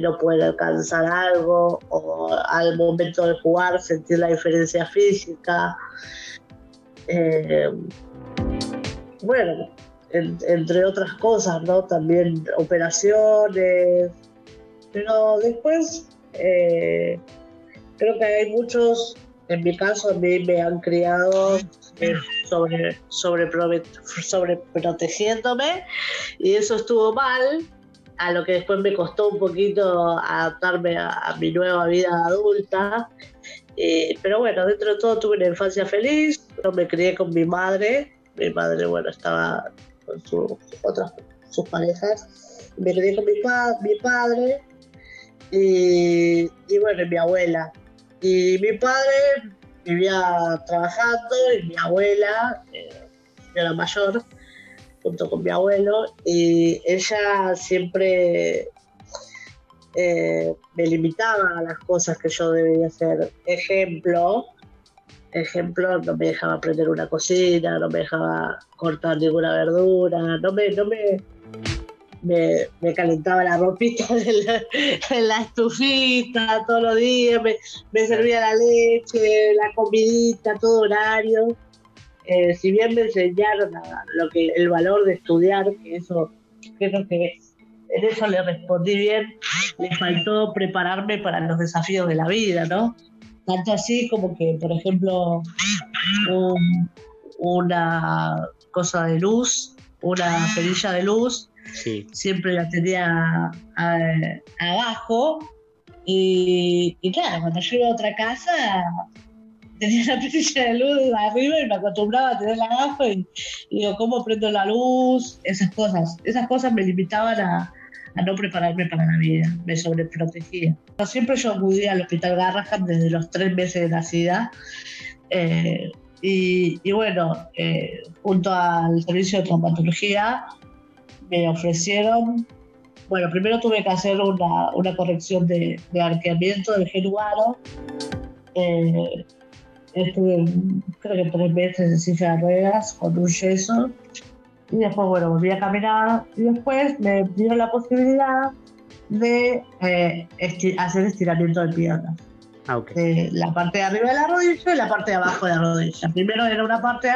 no poder alcanzar algo o al momento de jugar sentir la diferencia física. Eh, bueno, entre otras cosas, ¿no? También operaciones. Pero después eh, creo que hay muchos, en mi caso a mí me han criado eh, sobre, sobre, sobre protegiéndome y eso estuvo mal, a lo que después me costó un poquito adaptarme a, mi nueva vida adulta. Eh, pero bueno, dentro de todo tuve una infancia feliz, yo me crié con mi madre, mi madre, bueno, estaba con sus otras sus parejas. Me quedé con mi, mi padre y, bueno, mi abuela. Y mi padre vivía trabajando y mi abuela, eh, señora mayor, junto con mi abuelo, y ella siempre eh, me limitaba a las cosas que yo debía hacer. Ejemplo, ejemplo, no me dejaba aprender una cocina, no me dejaba cortar ninguna verdura, no me, no me, me, calentaba la ropita <laughs> en la, estufita todos los días, me, servía la leche, la comidita, todo horario. Eh, si bien me enseñaron lo que el valor de estudiar, que eso creo que en eso le respondí bien, me faltó prepararme para los desafíos de la vida, ¿no? Tanto así como que, por ejemplo, una cosa de luz, una perilla de luz, siempre la tenía abajo. Y, claro, cuando yo iba a otra casa, tenía la <laughs> perilla de luz arriba y me acostumbraba a tenerla abajo. Y, y digo, ¿cómo prendo la luz? Esas cosas. Esas cosas me limitaban a, a no prepararme para la vida, me sobreprotegía. Siempre yo acudí al Hospital Garrahan desde los tres meses de nacida. Eh, y, bueno, eh, junto al servicio de traumatología me ofrecieron, bueno, primero tuve que hacer una, una corrección de, arqueamiento del genugaro. Eh, estuve creo que tres meses en silla de ruedas con un yeso y después, bueno, volví a caminar y después me dieron la posibilidad de eh, hacer estiramiento de piernas. Ah, la parte de arriba de la rodilla y la parte de abajo de la rodilla. Primero era una parte,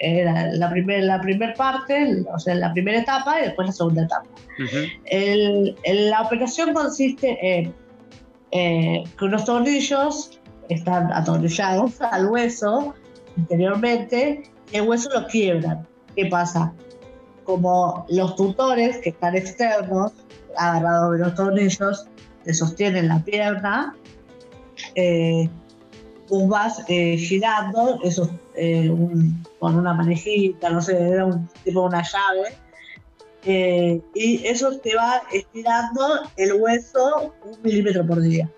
era la primera la primer parte, o sea, la primera etapa y después la segunda etapa. la operación consiste en eh, que unos tornillos están atornillados al hueso interiormente y el hueso lo quiebran. ¿Qué pasa? Como los tutores que están externos, agarrados de los tornillos, te sostienen la pierna, eh, vas eh, girando eso, eh, con una manejita, no sé, era un tipo una llave, y eso te va estirando el hueso un milímetro por día.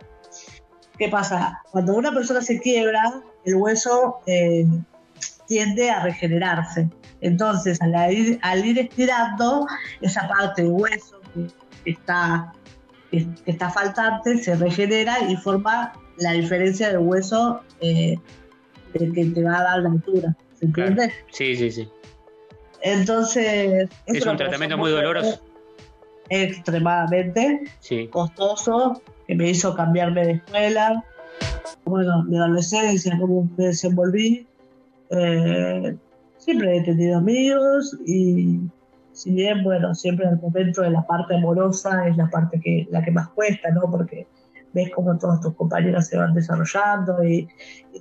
¿Qué pasa? Cuando una persona se quiebra, el hueso tiende a regenerarse. Entonces, al ir, al ir estirando, esa parte de hueso que está, que está faltante se regenera y forma la diferencia del hueso eh, que te va a dar la altura. ¿Se entiende? Sí, sí, sí. Entonces. Es un tratamiento muy doloroso. Extremadamente costoso, que me hizo cambiarme de escuela. Bueno, mi adolescencia, cómo me desenvolví. Eh, siempre he tenido amigos y si bien, bueno, siempre al momento de la parte amorosa es la parte que, la que más cuesta, ¿no? Porque ves cómo todos tus compañeros se van desarrollando y,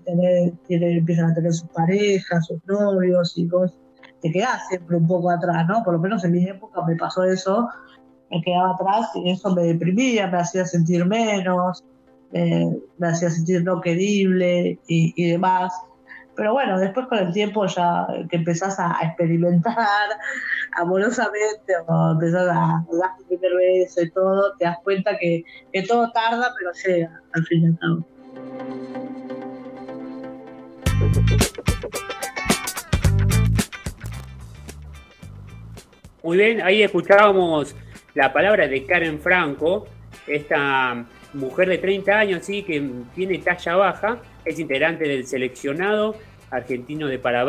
tener, empiezan a tener sus parejas, sus novios y vos te quedás siempre un poco atrás, ¿no? Por lo menos en mi época me pasó eso, me quedaba atrás y eso me deprimía, me hacía sentir menos, eh, me hacía sentir no querible y, y demás. Pero bueno, después con el tiempo ya que empezás a experimentar <laughs> amorosamente o empezás a dar tu primer beso y todo, te das cuenta que, todo tarda, pero llega al fin y al cabo. Muy bien, ahí escuchábamos la palabra de Karen Franco, esta mujer de 30 años, sí, que tiene talla baja, es integrante del seleccionado argentino de para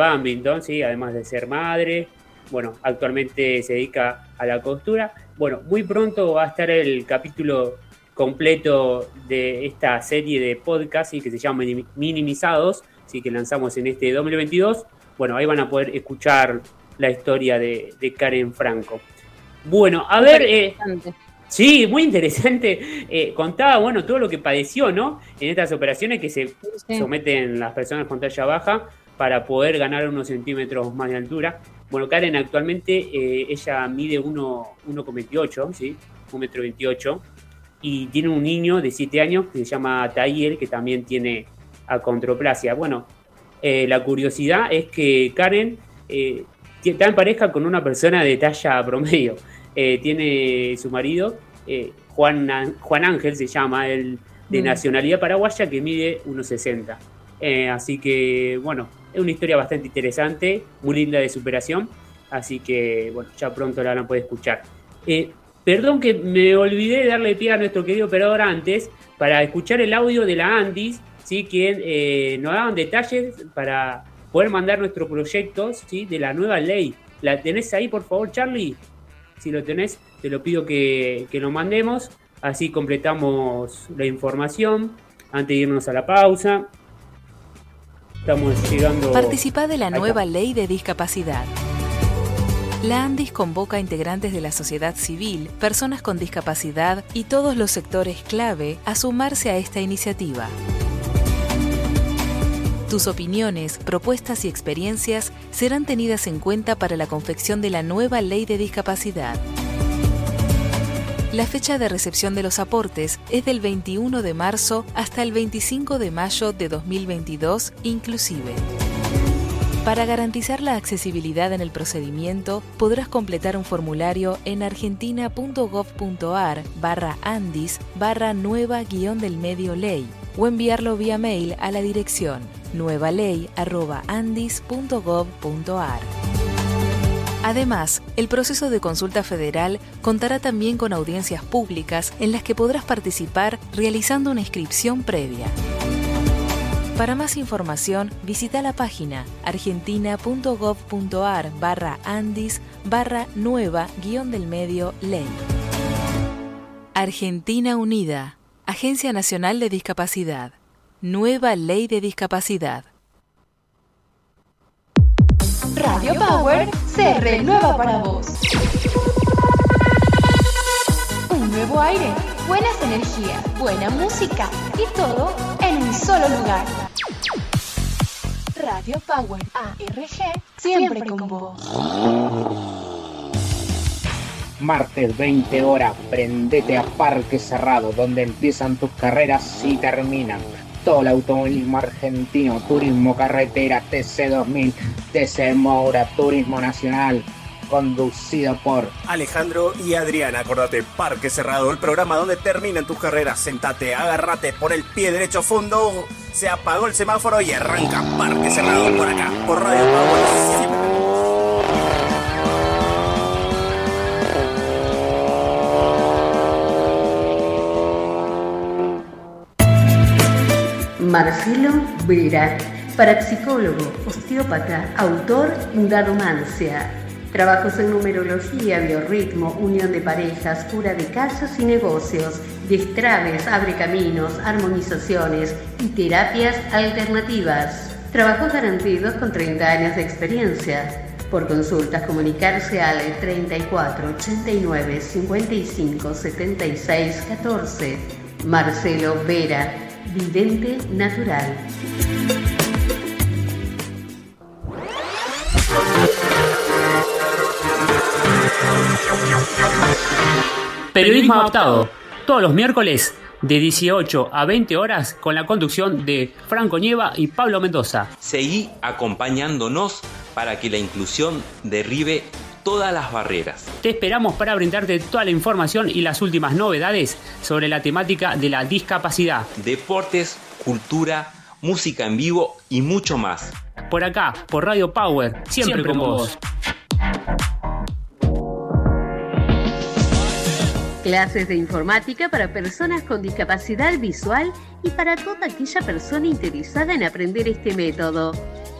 ¿sí? además de ser madre. Bueno, actualmente se dedica a la costura. Bueno, muy pronto va a estar el capítulo completo de esta serie de podcast que se llama Minimizados, ¿sí? que lanzamos en este 2022. Bueno, ahí van a poder escuchar la historia de, Karen Franco. Bueno, a ver, eh, Sí, muy interesante. Eh, contaba, bueno, todo lo que padeció, ¿no? En estas operaciones que se someten las personas con talla baja para poder ganar unos centímetros más de altura. Bueno, Karen actualmente, eh, ella mide 1,28, ¿sí? 1,28 y tiene un niño de 7 años que se llama Tayer, que también tiene acondroplasia. Bueno, eh, la curiosidad es que Karen está en pareja con una persona de talla promedio. Eh, tiene su marido, eh, Juan, Juan Ángel se llama, él de mm. nacionalidad paraguaya, que mide 1,60. Eh, así que, bueno, es una historia bastante interesante, muy linda de superación, así que bueno, ya pronto la van a poder escuchar. Eh, perdón que me olvidé de darle pie a nuestro querido operador antes para escuchar el audio de la Andis, ¿sí? quien eh, nos daban detalles para poder mandar nuestro proyecto ¿sí? de la nueva ley. ¿La tenés ahí, por favor, Charlie? Si lo tenés, te lo pido que, que lo mandemos. Así completamos la información antes de irnos a la pausa. Estamos llegando. Participa de la nueva ley de discapacidad. La ANDIS convoca a integrantes de la sociedad civil, personas con discapacidad y todos los sectores clave a sumarse a esta iniciativa. Tus opiniones, propuestas y experiencias serán tenidas en cuenta para la confección de la nueva ley de discapacidad. La fecha de recepción de los aportes es del 21 de marzo hasta el 25 de mayo de 2022 inclusive. Para garantizar la accesibilidad en el procedimiento, podrás completar un formulario en argentina.gov.ar barra andis barra nueva guion del medio ley o enviarlo vía mail a la dirección nuevaley.andis.gov.ar. Además, el proceso de consulta federal contará también con audiencias públicas en las que podrás participar realizando una inscripción previa. Para más información, visita la página argentina.gov.ar barra andis barra nueva guion del medio ley. Argentina Unida, Agencia Nacional de Discapacidad. Nueva Ley de Discapacidad. Radio Power se renueva para vos. Un nuevo aire, buenas energías, buena música y todo en un solo lugar. Radio Power ARG, siempre con vos. Martes 20 horas, prendete a Parque Cerrado, donde empiezan tus carreras y terminan. Todo el automovilismo argentino, turismo carretera, TC2000, TC Moura, Turismo Nacional, conducido por Alejandro y Adriana, acordate, Parque Cerrado, el programa donde terminan tus carreras. Sentate, agárrate por el pie derecho fondo, se apagó el semáforo y arranca Parque Cerrado por acá, por Radio Power. Marcelo Vera, parapsicólogo, osteópata, autor Daromancia. Trabajos en numerología, biorritmo, unión de parejas, cura de casos y negocios, destraves, abre caminos, armonizaciones y terapias alternativas. Trabajos garantidos con 30 años de experiencia. Por consultas, comunicarse al 34 89 55 76 14. Marcelo Vera, Vidente Natural. Periodismo adaptado, todos los miércoles de 18 a 20 horas con la conducción de Franco Nieva y Pablo Mendoza. Seguí acompañándonos para que la inclusión derribe todas las barreras. Te esperamos para brindarte toda la información y las últimas novedades sobre la temática de la discapacidad. Deportes, cultura, música en vivo y mucho más. Por acá, por Radio Power, siempre, con vos. Clases de informática para personas con discapacidad visual y para toda aquella persona interesada en aprender este método.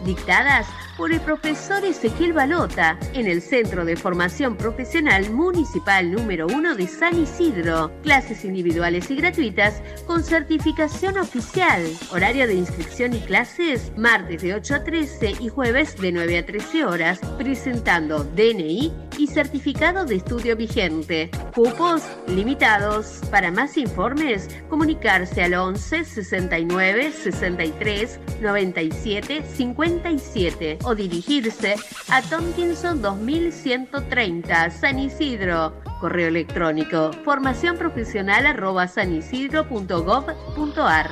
Dictadas por el profesor Ezequiel Balota en el Centro de Formación Profesional Municipal número 1 de San Isidro. Clases individuales y gratuitas con certificación oficial. Horario de inscripción y clases martes de 8 a 13 y jueves de 9 a 13 horas, presentando DNI y certificado de estudio vigente. Cupos limitados. Para más informes, comunicarse al 11 69 63 97 57 o dirigirse a Tompkinson 2130 San Isidro. Correo electrónico formación profesional arroba sanisidro.gov.ar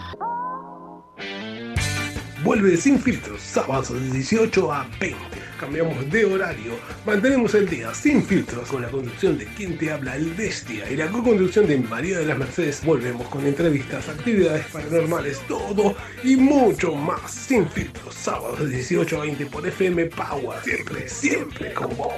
vuelve sin filtros, sábados de 18 a 20. Cambiamos de horario, mantenemos el día sin filtros con la conducción de quien te habla, el Bestia, y la co-conducción de María de las Mercedes. Volvemos con entrevistas, actividades paranormales, todo y mucho más sin filtros, sábados de 18 a 20 por FM Power. Siempre, siempre con vos.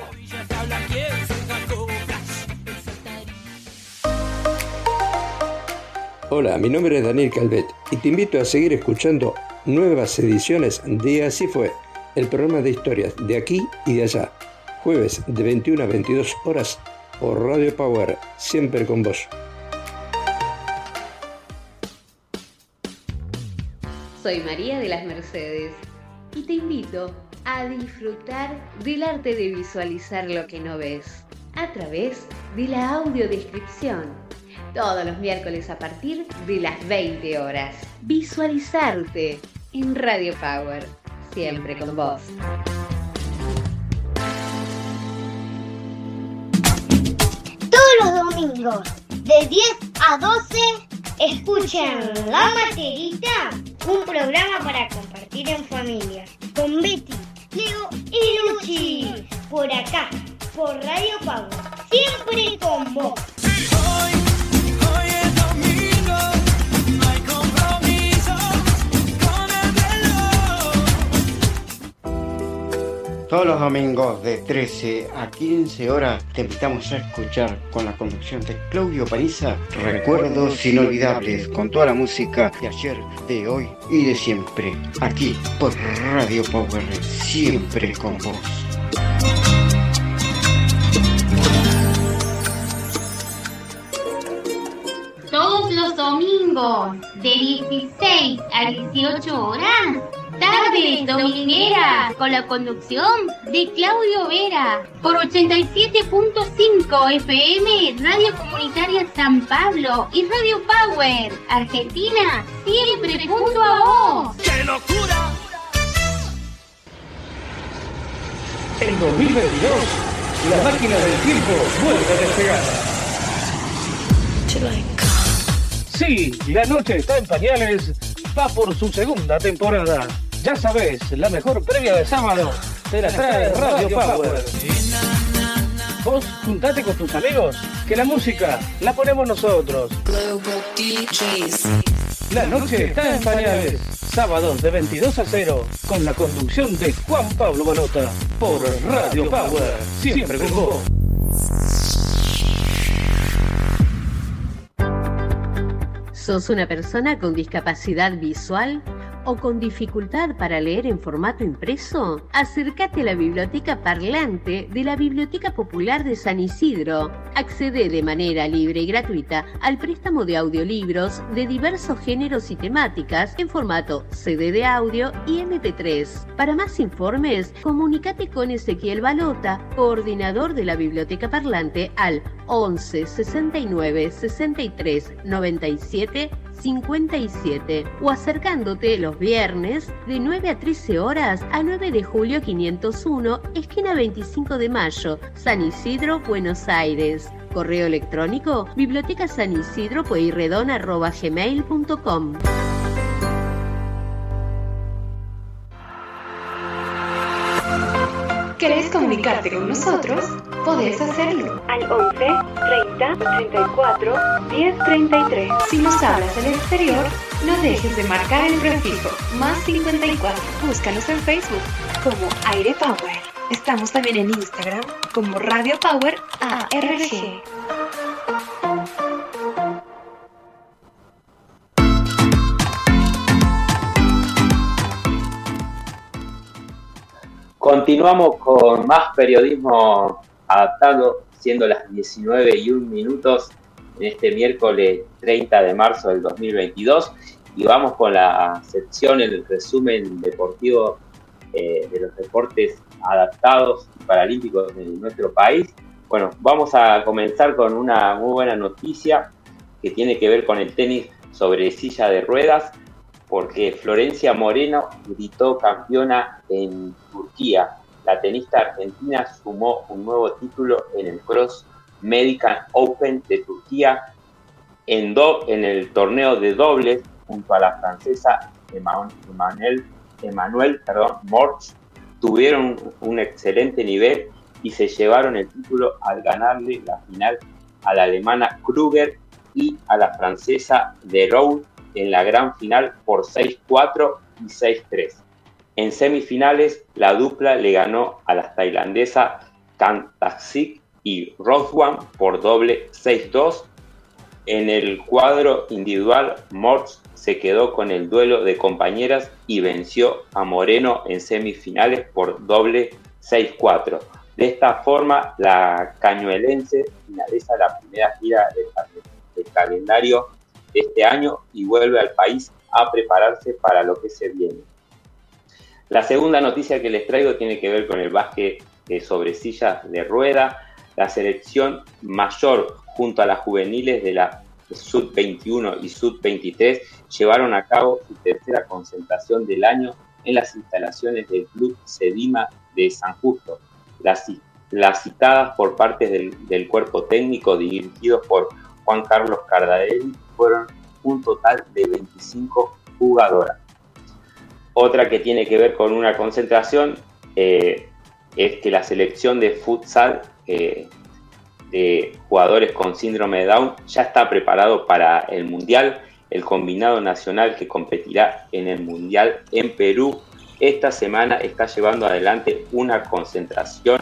Hola, mi nombre es Daniel Calvet y te invito a seguir escuchando nuevas ediciones de Así fue, el programa de historias de aquí y de allá. Jueves de 21 a 22 horas por Radio Power, siempre con vos. Soy María de las Mercedes y te invito a disfrutar del arte de visualizar lo que no ves a través de la audiodescripción todos los miércoles a partir de las 20 horas. Visualizarte en Radio Power, siempre con vos. Todos los domingos, de 10 a 12, escuchen La Materita, un programa para compartir en familia, con Betty, Leo y Luchi, por acá, por Radio Power, siempre con vos. Todos los domingos de 13 a 15 horas te invitamos a escuchar con la conducción de Claudio Paniza recuerdos inolvidables con toda la música de ayer, de hoy y de siempre. Aquí por Radio Power, siempre con vos. Todos los domingos, de 16 a 18 horas, tardes domingueras, con la conducción de Claudio Vera, por 87.5 FM, Radio Comunitaria San Pablo y Radio Power, Argentina, siempre junto a vos. ¡Qué locura! En 2022, la máquina del tiempo vuelve a despegar. Sí, La Noche está en pañales va por su segunda temporada. Ya sabes, la mejor previa de sábado te la trae Radio Power. Vos juntate con tus amigos, que la música la ponemos nosotros. La noche está en pañales. Sábados de 22 a 0, con la conducción de Juan Pablo Balota, por Radio Power. Siempre con vos. ¿Sos una persona con discapacidad visual o con dificultad para leer en formato impreso? Acércate a la biblioteca parlante de la Biblioteca Popular de San Isidro. Accede de manera libre y gratuita al préstamo de audiolibros de diversos géneros y temáticas en formato CD de audio y MP3. Para más informes, comunícate con Ezequiel Balota, coordinador de la Biblioteca Parlante al 11 69 63 97 57 o acercándote los viernes de 9 a 13 horas a 9 de julio 501, esquina 25 de mayo, San Isidro, Buenos Aires. Correo electrónico biblioteca san isidro ¿Querés comunicarte con nosotros? Podés hacerlo al 11 30 34 10 33. Si nos hablas del exterior, no dejes de marcar el prefijo más 54. Búscanos en Facebook como Aire Power. Estamos también en Instagram como Radio Power ARG. Continuamos con más periodismo adaptado, siendo las 19 y 1 minutos en este miércoles 30 de marzo del 2022. Y vamos con la sección, el resumen deportivo eh, de los deportes adaptados paralímpicos de nuestro país. Bueno, vamos a comenzar con una muy buena noticia que tiene que ver con el tenis sobre silla de ruedas porque Florencia Moreno gritó campeona en Turquía. La tenista argentina sumó un nuevo título en el Cross Medical Open de Turquía en, en el torneo de dobles junto a la francesa Emmanuel Emanuel perdón, Morch tuvieron un excelente nivel y se llevaron el título al ganarle la final a la alemana Kruger y a la francesa De en la gran final por 6-4 y 6-3. En semifinales, la dupla le ganó a las tailandesas Kantaksik y Rothwan por doble 6-2. En el cuadro individual, Morts se quedó con el duelo de compañeras y venció a Moreno en semifinales por doble 6-4. De esta forma, la cañuelense finaliza la primera gira del, calendario de este año y vuelve al país a prepararse para lo que se viene. La segunda noticia que les traigo tiene que ver con el básquet sobre sillas de rueda. La selección mayor junto a las juveniles de la Sud 21 y Sud 23 llevaron a cabo su tercera concentración del año en las instalaciones del Club Sedima de San Justo. Las, las citadas por parte del, cuerpo técnico dirigido por Juan Carlos Cardarelli fueron un total de 25 jugadoras. Otra que tiene que ver con una concentración eh, es que la selección de futsal eh, de jugadores con síndrome de Down ya está preparado para el Mundial. El combinado nacional que competirá en el Mundial en Perú esta semana está llevando adelante una concentración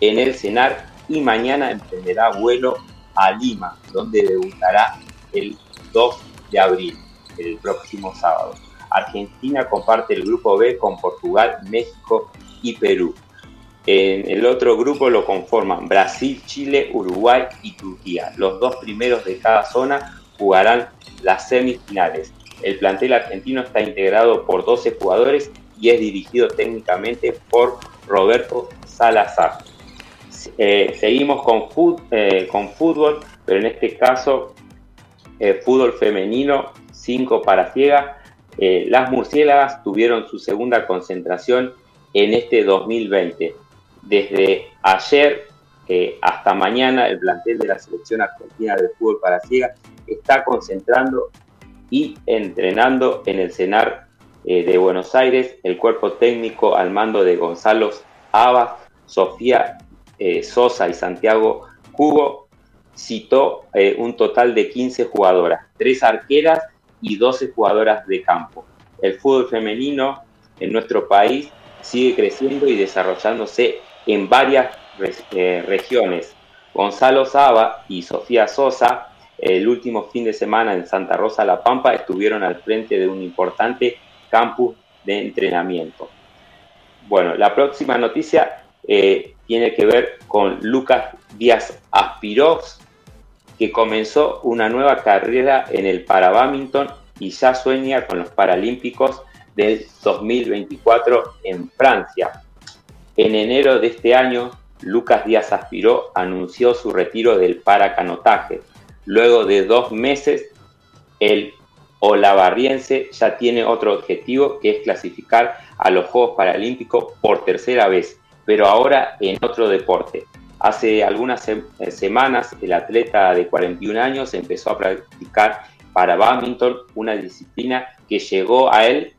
en el CENAR y mañana emprenderá vuelo a Lima, donde debutará el 2 de abril, el próximo sábado. Argentina comparte el grupo B con Portugal, México y Perú. En el otro grupo lo conforman Brasil, Chile, Uruguay y Turquía. Los dos primeros de cada zona jugarán las semifinales. El plantel argentino está integrado por 12 jugadores y es dirigido técnicamente por Roberto Salazar. Eh, seguimos con, eh, con, fútbol, pero en este caso eh, fútbol femenino 5 para ciega. las murciélagas tuvieron su segunda concentración en este 2020. Desde ayer hasta mañana el plantel de la selección argentina de fútbol para ciega está concentrando y entrenando en el CENAR de Buenos Aires, el cuerpo técnico al mando de Gonzalo Aba, Sofía eh, Sosa y Santiago Hugo citó eh, un total de 15 jugadoras, 3 arqueras y 12 jugadoras de campo. El fútbol femenino en nuestro país sigue creciendo y desarrollándose en varias regiones. Gonzalo Saba y Sofía Sosa el último fin de semana en Santa Rosa La Pampa estuvieron al frente de un importante campus de entrenamiento. Bueno, la próxima noticia eh, tiene que ver con Lucas Díaz Aspirox, que comenzó una nueva carrera en el parabadminton y ya sueña con los Paralímpicos del 2024 en Francia. En enero de este año, Lucas Díaz Aspiró anunció su retiro del paracanotaje. Luego de dos meses, el Olavarriense ya tiene otro objetivo que es clasificar a los Juegos Paralímpicos por tercera vez, pero ahora en otro deporte. Hace algunas eh, semanas el atleta de 41 años empezó a practicar para badminton, una disciplina que llegó a él,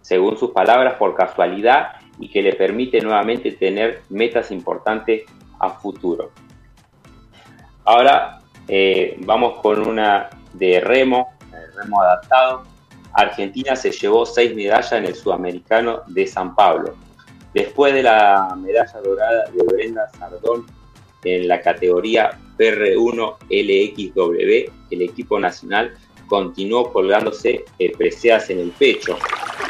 según sus palabras, por casualidad y que le permite nuevamente tener metas importantes a futuro. Ahora eh, vamos con una de remo remo adaptado, Argentina se llevó seis medallas en el sudamericano de San Pablo. Después de la medalla dorada de Brenda Sardón en la categoría PR1 LXW, el equipo nacional continuó colgándose preseas en el pecho.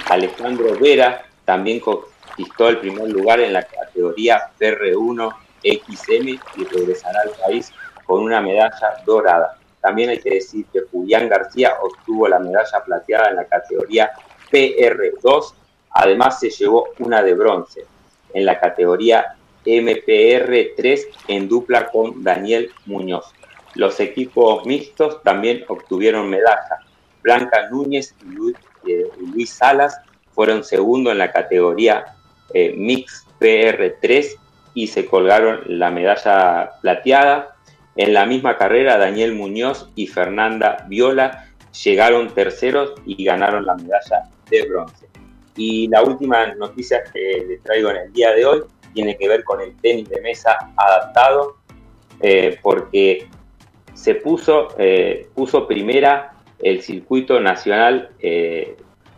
Alejandro Vera también conquistó el primer lugar en la categoría PR1 XM y regresará al país con una medalla dorada. También hay que decir que Julián García obtuvo la medalla plateada en la categoría PR2, además se llevó una de bronce en la categoría MPR3 en dupla con Daniel Muñoz. Los equipos mixtos también obtuvieron medalla. Blanca Núñez y Luis, eh, Salas fueron segundo en la categoría eh, Mix PR3 y se colgaron la medalla plateada. En la misma carrera, Daniel Muñoz y Fernanda Viola llegaron terceros y ganaron la medalla de bronce. Y la última noticia que les traigo en el día de hoy tiene que ver con el tenis de mesa adaptado, eh, porque se puso, eh, puso primera el circuito nacional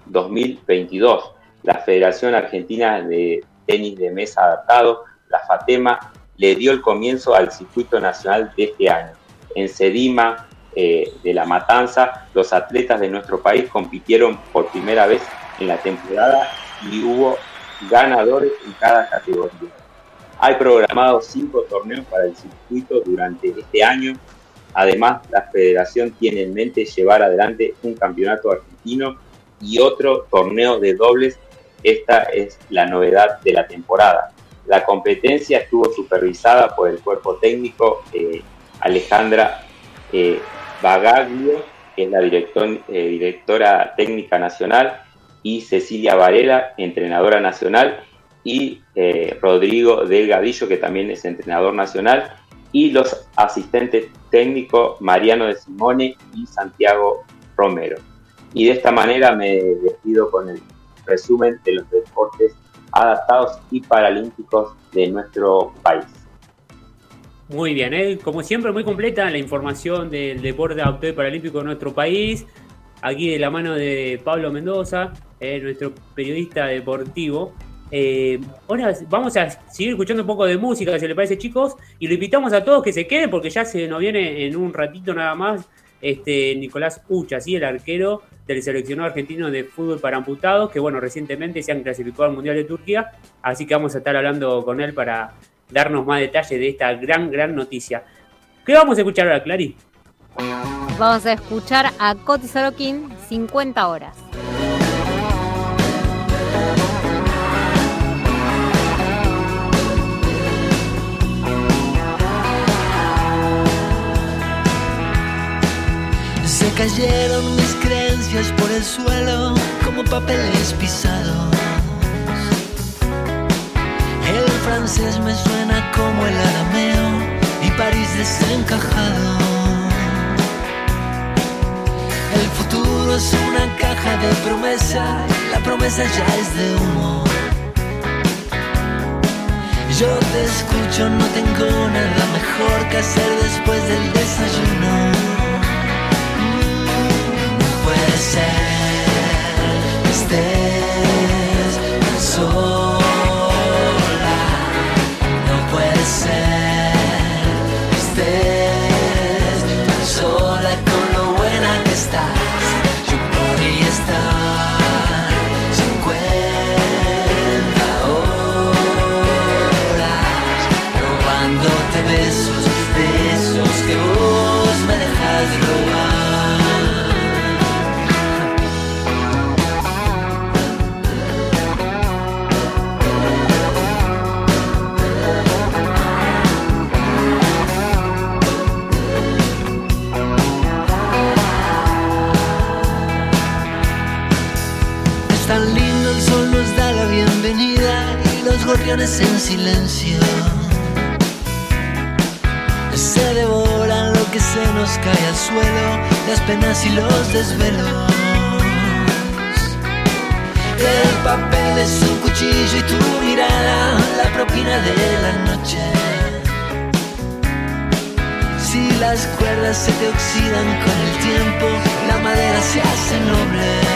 2022. La Federación Argentina de Tenis de Mesa Adaptado, la FATEMA, le dio el comienzo al circuito nacional de este año. En Sedima eh, de La Matanza, los atletas de nuestro país compitieron por primera vez en la temporada y hubo ganadores en cada categoría. Hay programados cinco torneos para el circuito durante este año. Además, la federación tiene en mente llevar adelante un campeonato argentino y otro torneo de dobles. Esta es la novedad de la temporada. La competencia estuvo supervisada por el cuerpo técnico eh, Alejandra eh, Bagaglio, que es la eh, directora técnica nacional, y Cecilia Varela, entrenadora nacional, y Rodrigo Delgadillo, que también es entrenador nacional, y los asistentes técnicos Mariano de Simone y Santiago Romero. Y de esta manera me despido con el resumen de los deportes adaptados y paralímpicos de nuestro país. Muy bien, ¿eh? como siempre muy completa la información del deporte adaptado y paralímpico de nuestro país. Aquí de la mano de Pablo Mendoza, eh, nuestro periodista deportivo. Eh, ahora vamos a seguir escuchando un poco de música, si le parece chicos, y lo invitamos a todos que se queden porque ya se nos viene en un ratito nada más este, Nicolás Ucha, ¿sí? el arquero del seleccionado argentino de fútbol para amputados, que bueno, recientemente se han clasificado al Mundial de Turquía, así que vamos a estar hablando con él para darnos más detalles de esta gran, gran noticia. ¿Qué vamos a escuchar ahora, Clary? Vamos a escuchar a Coti Sorokin 50 horas. Se cayeron mis creencias por el suelo como papeles pisados. El francés me suena como el arameo y París desencajado. El futuro es una caja de promesas, la promesa ya es de humo. Yo te escucho, no tengo nada mejor que hacer después del desayuno puede ser gorriones en silencio se devoran lo que se nos cae al suelo, las penas y los desvelos. El papel es un cuchillo y tu mirada, la propina de la noche. Si las cuerdas se te oxidan con el tiempo, la madera se hace noble.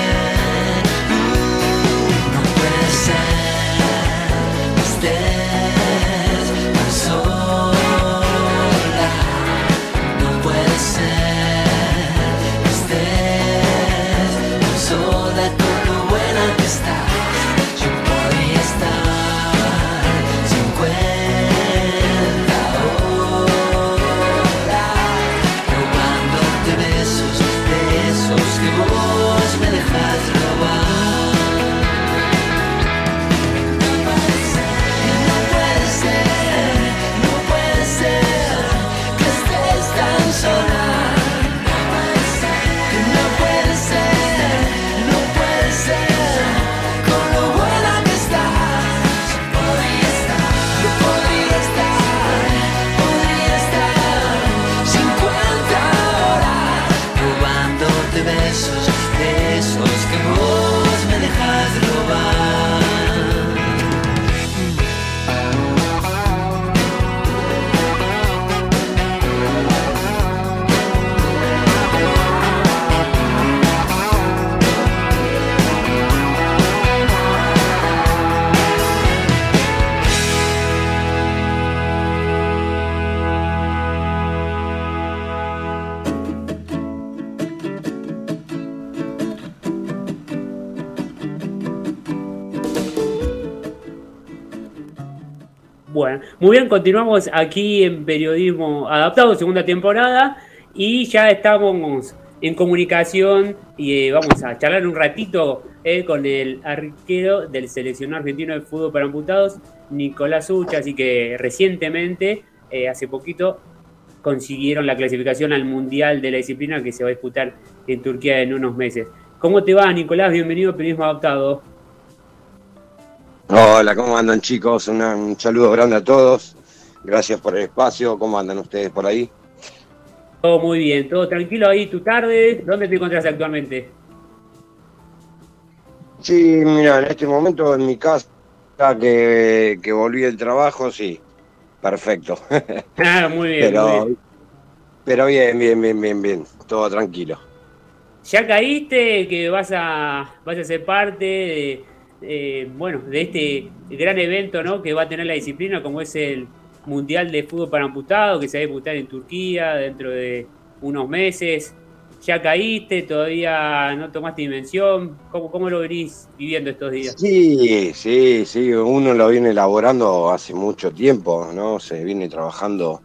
Que muy bien, continuamos aquí en Periodismo Adaptado, segunda temporada, y ya estamos en comunicación y eh, vamos a charlar un ratito eh, con el arquero del seleccionado argentino de fútbol para amputados, Nicolás Ucha, así que recientemente, eh, hace poquito, consiguieron la clasificación al Mundial de la disciplina que se va a disputar en Turquía en unos meses. ¿Cómo te va, Nicolás? Bienvenido a Periodismo Adaptado. Hola, ¿cómo andan chicos? Una- un saludo grande a todos. Gracias por el espacio. ¿Cómo andan ustedes por ahí? Todo muy bien, todo tranquilo ahí, tu tarde. ¿Dónde te encuentras actualmente? Sí, mira, en este momento en mi casa, que, que volví del trabajo, sí, perfecto. <laughs> Ah, muy bien, pero, muy bien. pero bien, bien, bien, bien, bien, todo tranquilo. Ya caíste que vas a, vas a ser parte de, eh, bueno, de este gran evento ¿no? que va a tener la disciplina, como es el Mundial de Fútbol para Amputados, que se va a disputar en Turquía dentro de unos meses. ¿Ya caíste? ¿Todavía no tomaste dimensión? ¿Cómo, cómo lo venís viviendo estos días? Sí, sí, sí, uno lo viene elaborando hace mucho tiempo, ¿no? Se viene trabajando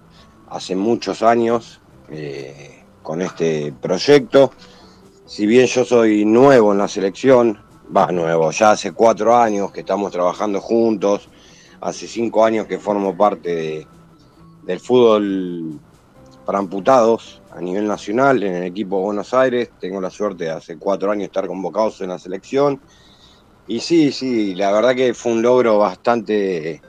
hace muchos años eh, con este proyecto. Si bien yo soy nuevo en la selección, va nuevo, ya hace cuatro años que estamos trabajando juntos, hace cinco años que formo parte de- del fútbol para amputados a nivel nacional en el equipo Buenos Aires. Tengo la suerte de hace cuatro años estar convocados en la selección. Y sí, sí, la verdad que fue un logro bastante,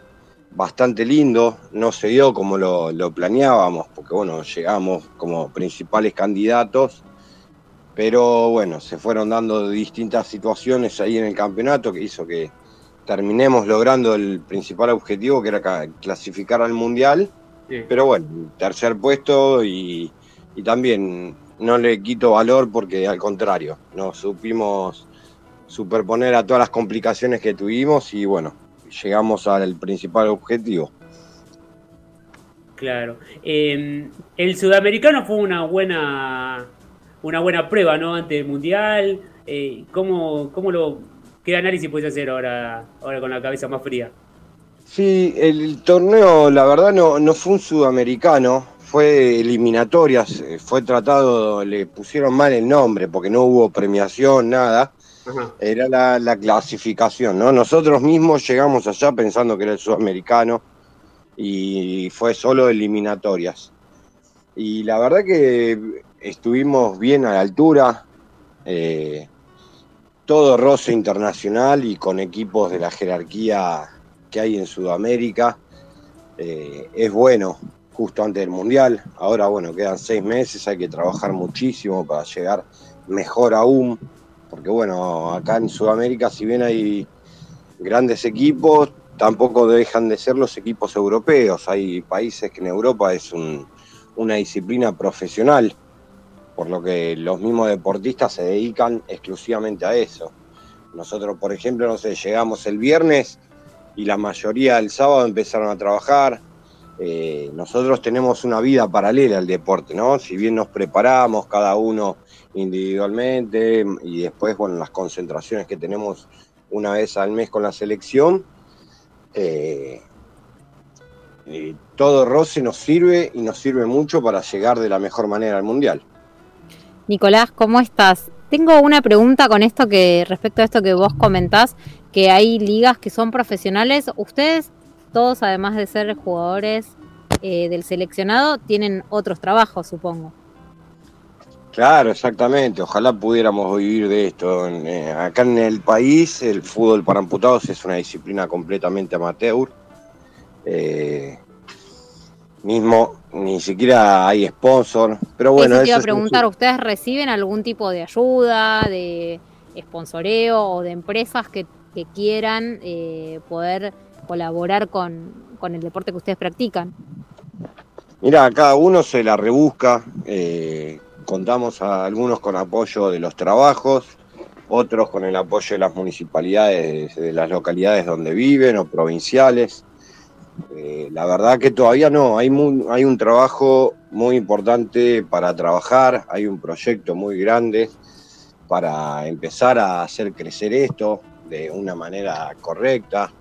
bastante lindo. No se dio como lo planeábamos, porque bueno, llegamos como principales candidatos. Pero bueno, se fueron dando distintas situaciones ahí en el campeonato que hizo que terminemos logrando el principal objetivo, que era ca- clasificar al Mundial. Pero bueno, tercer puesto y, y también no le quito valor porque al contrario, nos supimos superponer a todas las complicaciones que tuvimos y bueno, llegamos al principal objetivo. Claro. Eh, el sudamericano fue una buena una buena prueba, ¿no? Ante el Mundial. Eh, ¿cómo, cómo lo, ¿Qué análisis puedes hacer ahora, ahora con la cabeza más fría? Sí, el torneo la verdad no, no fue un sudamericano, fue eliminatorias, eh, fue tratado, le pusieron mal el nombre porque no hubo premiación, nada. Era la, la clasificación, ¿no? Nosotros mismos llegamos allá pensando que era el sudamericano y fue solo eliminatorias. Y la verdad que estuvimos bien a la altura, eh, todo roce internacional y con equipos de la jerarquía que hay en Sudamérica. Eh, es bueno justo antes del Mundial. Ahora, bueno, quedan seis meses, hay que trabajar muchísimo para llegar mejor aún. Porque, bueno, acá en Sudamérica, si bien hay grandes equipos, tampoco dejan de ser los equipos europeos. Hay países que en Europa es un- una disciplina profesional, por lo que los mismos deportistas se dedican exclusivamente a eso. Nosotros, por ejemplo, no sé, llegamos el viernes y la mayoría el sábado empezaron a trabajar. Eh, nosotros tenemos una vida paralela al deporte, ¿no? Si bien nos preparamos cada uno individualmente y después, bueno, las concentraciones que tenemos una vez al mes con la selección, eh, eh, todo roce nos sirve y nos sirve mucho para llegar de la mejor manera al Mundial. Nicolás, ¿cómo estás? Tengo una pregunta con esto que respecto a esto que vos comentás, que hay ligas que son profesionales. Ustedes, todos, además de ser jugadores eh, del seleccionado, tienen otros trabajos, supongo. Claro, exactamente. Ojalá pudiéramos vivir de esto. Eh, acá en el país, el fútbol para amputados es una disciplina completamente amateur. Eh, mismo, ni siquiera hay sponsor. Pero bueno, Eso te iba a es preguntar, ¿ustedes reciben algún tipo de ayuda, de sponsoreo o de empresas que, que quieran eh, poder colaborar con, con el deporte que ustedes practican? Mira, cada uno se la rebusca. eh, contamos a algunos con apoyo de los trabajos, otros con el apoyo de las municipalidades de las localidades donde viven o provinciales. Eh, la verdad que todavía no, hay, hay un trabajo muy importante para trabajar, hay un proyecto muy grande para empezar a hacer crecer esto de una manera correcta.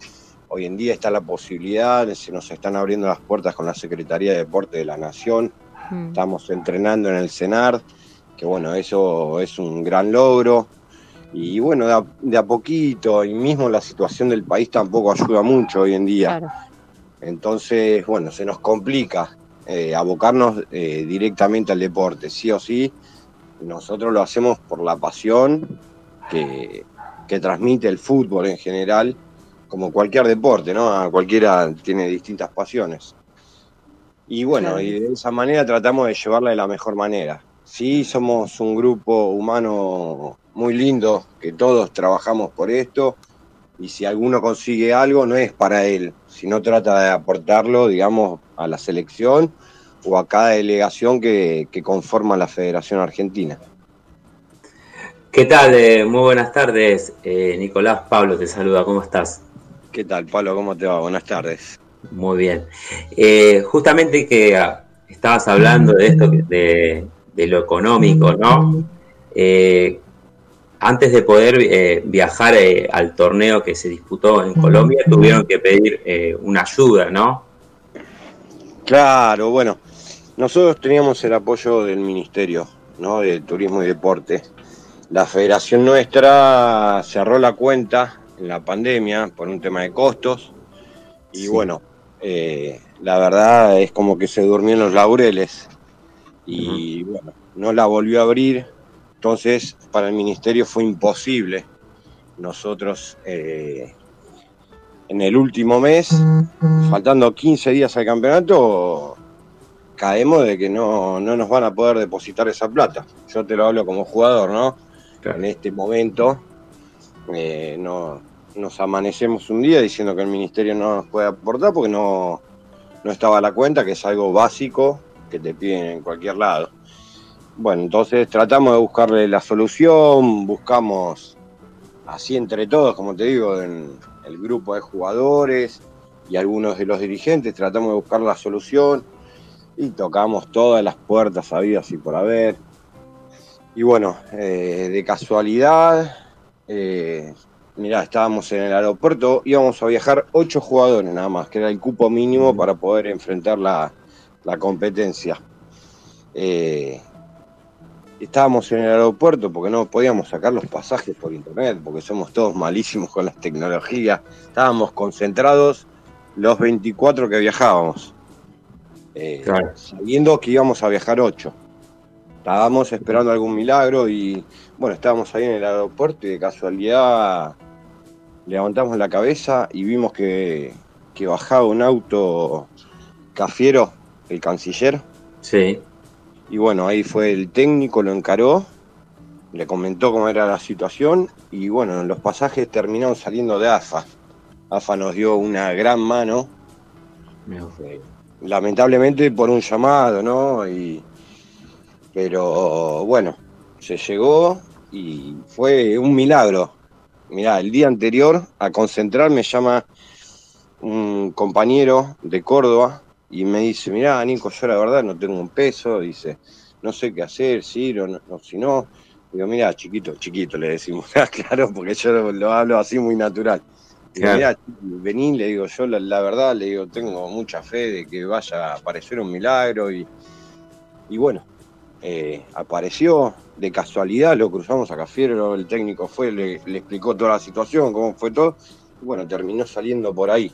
hoy en día está la posibilidad, se nos están abriendo las puertas con la Secretaría de Deporte de la Nación, Mm. estamos entrenando en el CENAR, que bueno, eso es un gran logro. Y bueno, de a, de a poquito, y mismo la situación del país tampoco ayuda mucho hoy en día. Claro. Entonces, bueno, se nos complica eh, abocarnos eh, directamente al deporte, sí o sí. Nosotros lo hacemos por la pasión que, que transmite el fútbol en general, como cualquier deporte, ¿no? A Cualquiera tiene distintas pasiones. Y bueno, y de esa manera tratamos de llevarla de la mejor manera. Sí, somos un grupo humano muy lindo, que todos trabajamos por esto, y si alguno consigue algo, no es para él, sino trata de aportarlo, digamos, a la selección o a cada delegación que, que conforma la Federación Argentina. ¿Qué tal? Eh, muy buenas tardes, eh, Nicolás. Pablo te saluda, ¿cómo estás? ¿Qué tal, Pablo? ¿Cómo te va? Buenas tardes. Muy bien. Eh, justamente que ah, estabas hablando de esto, de, de lo económico, ¿no? Antes de poder eh, viajar eh, al torneo que se disputó en Colombia, tuvieron que pedir eh, una ayuda, ¿no? Claro, bueno, nosotros teníamos el apoyo del Ministerio ¿no? de Turismo y Deporte. La federación nuestra cerró la cuenta en la pandemia por un tema de costos. Y bueno, eh, la verdad es como que se durmió en los laureles. Y bueno, no la volvió a abrir, entonces para el Ministerio fue imposible. Nosotros eh, en el último mes, faltando 15 días al campeonato, caemos de que no, no nos van a poder depositar esa plata. Yo te lo hablo como jugador, ¿no? En este momento eh, no, nos amanecemos un día diciendo que el ministerio no nos puede aportar porque no, no estaba a la cuenta, que es algo básico que te piden en cualquier lado. Bueno, entonces tratamos de buscarle la solución, buscamos así entre todos, como te digo, en el grupo de jugadores y algunos de los dirigentes, tratamos de buscar la solución y tocamos todas las puertas habidas y por haber. Y bueno, eh, de casualidad, eh, mirá, estábamos en el aeropuerto, íbamos a viajar ocho jugadores nada más, que era el cupo mínimo para poder enfrentar la, la competencia. Eh, estábamos en el aeropuerto porque no podíamos sacar los pasajes por internet, porque somos todos malísimos con las tecnologías. Estábamos concentrados los 24 que viajábamos, eh, sabiendo que íbamos a viajar 8. Estábamos esperando algún milagro y bueno, estábamos ahí en el aeropuerto y de casualidad levantamos la cabeza y vimos que, que bajaba un auto Cafiero, el canciller. Sí. Y bueno, ahí fue el técnico, lo encaró, le comentó cómo era la situación y bueno, los pasajes terminaron saliendo de AFA. AFA nos dio una gran mano, eh, lamentablemente por un llamado, ¿no? Y, pero bueno, se llegó y fue un milagro. Mirá, el día anterior a concentrar me llama un compañero de Córdoba y me dice, mirá, Nico, yo la verdad no tengo un peso, dice, no sé qué hacer, si no, no, si no. Digo, mirá, chiquito, chiquito, le decimos, <laughs> claro, porque yo lo, lo hablo así muy natural. Digo, Claro. mirá, vení, le digo, yo la, la verdad, le digo, tengo mucha fe de que vaya a aparecer un milagro y, y bueno, eh, apareció de casualidad, lo cruzamos a Cafiero, el técnico fue, le, le explicó toda la situación, cómo fue todo, y bueno, terminó saliendo por ahí.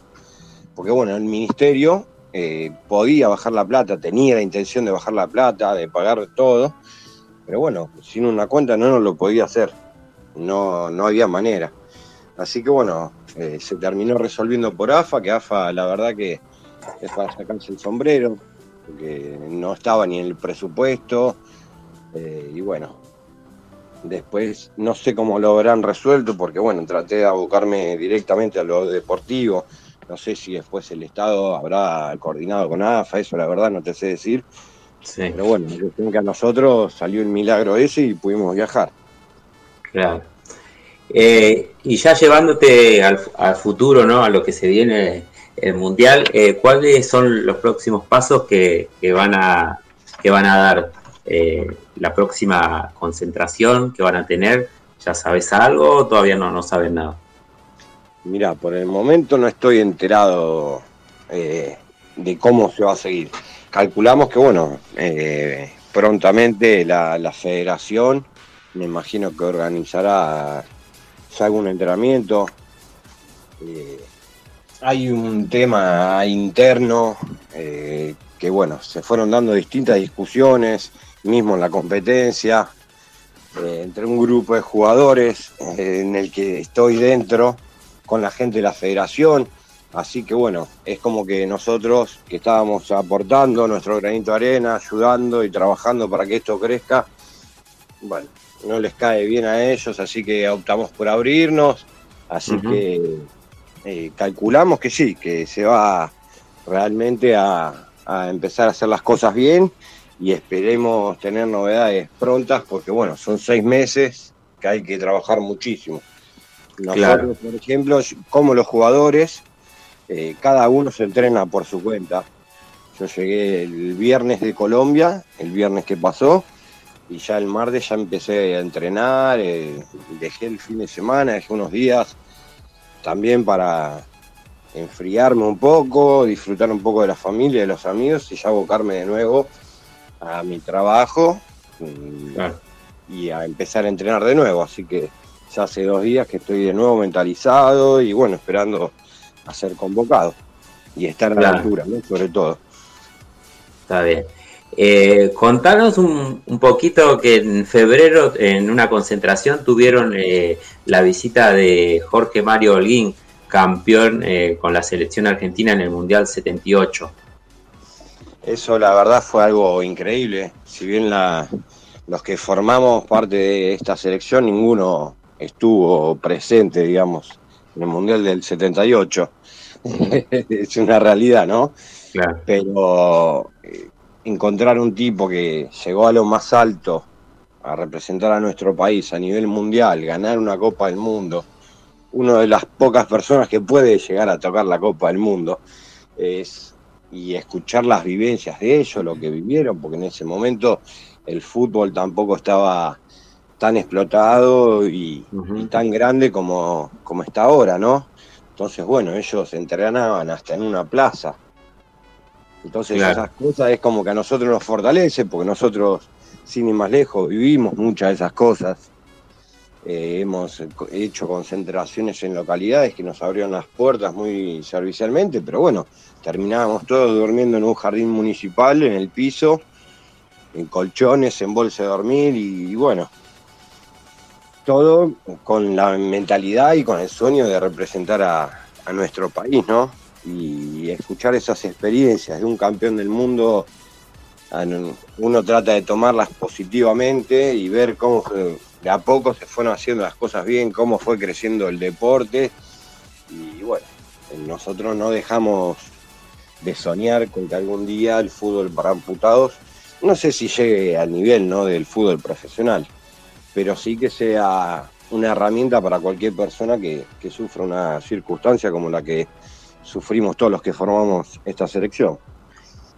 Porque bueno, el ministerio eh, podía bajar la plata, tenía la intención de bajar la plata, de pagar todo, pero bueno, sin una cuenta no lo podía hacer, no, no había manera. Así que bueno, eh, se terminó resolviendo por AFA, que AFA la verdad que es para sacarse el sombrero, porque no estaba ni en el presupuesto, eh, y bueno, después no sé cómo lo habrán resuelto, porque bueno, traté de abocarme directamente a lo deportivo, no sé si después el Estado habrá coordinado con AFA, eso la verdad no te sé decir, pero bueno, que a nosotros salió el milagro ese y pudimos viajar. Claro. Eh, y ya llevándote al, al futuro, ¿no? A lo que se viene el mundial, eh, ¿cuáles son los próximos pasos que, que van a que van a dar? Eh, la próxima concentración que van a tener, ¿ya sabes algo o todavía no, no saben nada? Mira, por el momento no estoy enterado eh, de cómo se va a seguir. Calculamos que, bueno, eh, prontamente la, la federación, me imagino que organizará algún entrenamiento. Eh, hay un tema interno que, bueno, se fueron dando distintas discusiones, mismo en la competencia, entre un grupo de jugadores en el que estoy dentro, con la gente de la federación. Así que bueno, es como que nosotros que estábamos aportando nuestro granito de arena, ayudando y trabajando para que esto crezca, bueno, no les cae bien a ellos, así que optamos por abrirnos, así que eh, calculamos que sí, que se va realmente a, a empezar a hacer las cosas bien y esperemos tener novedades prontas porque bueno, son seis meses que hay que trabajar muchísimo. Nosotros, Claro. por ejemplo, como los jugadores, eh, cada uno se entrena por su cuenta. Yo llegué el viernes de Colombia, el viernes que pasó, y ya el martes ya empecé a entrenar, eh, dejé el fin de semana, dejé unos días también para enfriarme un poco, disfrutar un poco de la familia, de los amigos y ya abocarme de nuevo a mi trabajo mm, y a empezar a entrenar de nuevo. Así que ya hace dos días que estoy de nuevo mentalizado y bueno, esperando a ser convocado y estar a la Claro. altura, ¿no? sobre todo. Está bien. Eh, contanos un, un poquito que en febrero en una concentración tuvieron eh, la visita de Jorge Mario Holguín, campeón eh, con la selección argentina en el Mundial 78. Eso la verdad fue algo increíble. Si bien la- los que formamos parte de esta selección, ninguno estuvo presente, digamos, en el Mundial del 78. <laughs> es una realidad, ¿no? Claro. Pero eh, encontrar un tipo que llegó a lo más alto a representar a nuestro país a nivel mundial, ganar una Copa del Mundo, una de las pocas personas que puede llegar a tocar la Copa del Mundo, es, y escuchar las vivencias de ellos, lo que vivieron, porque en ese momento el fútbol tampoco estaba tan explotado y, y tan grande como, como está ahora, ¿no? Entonces, bueno, ellos entrenaban hasta en una plaza. Entonces Claro. esas cosas es como que a nosotros nos fortalece, porque nosotros, sin ir más lejos, vivimos muchas de esas cosas. Eh, hemos hecho concentraciones en localidades que nos abrieron las puertas muy servicialmente, pero bueno, terminábamos todos durmiendo en un jardín municipal, en el piso, en colchones, en bolsa de dormir y, bueno, todo con la mentalidad y con el sueño de representar a, nuestro país, ¿no? Y escuchar esas experiencias de un campeón del mundo, no- uno trata de tomarlas positivamente y ver cómo de a poco se fueron haciendo las cosas bien, cómo fue creciendo el deporte. Y bueno, nosotros no dejamos de soñar con que algún día el fútbol para amputados, no sé si llegue al nivel ¿no? del fútbol profesional, pero sí que sea una herramienta para cualquier persona que, que sufra una circunstancia como la que sufrimos todos los que formamos esta selección.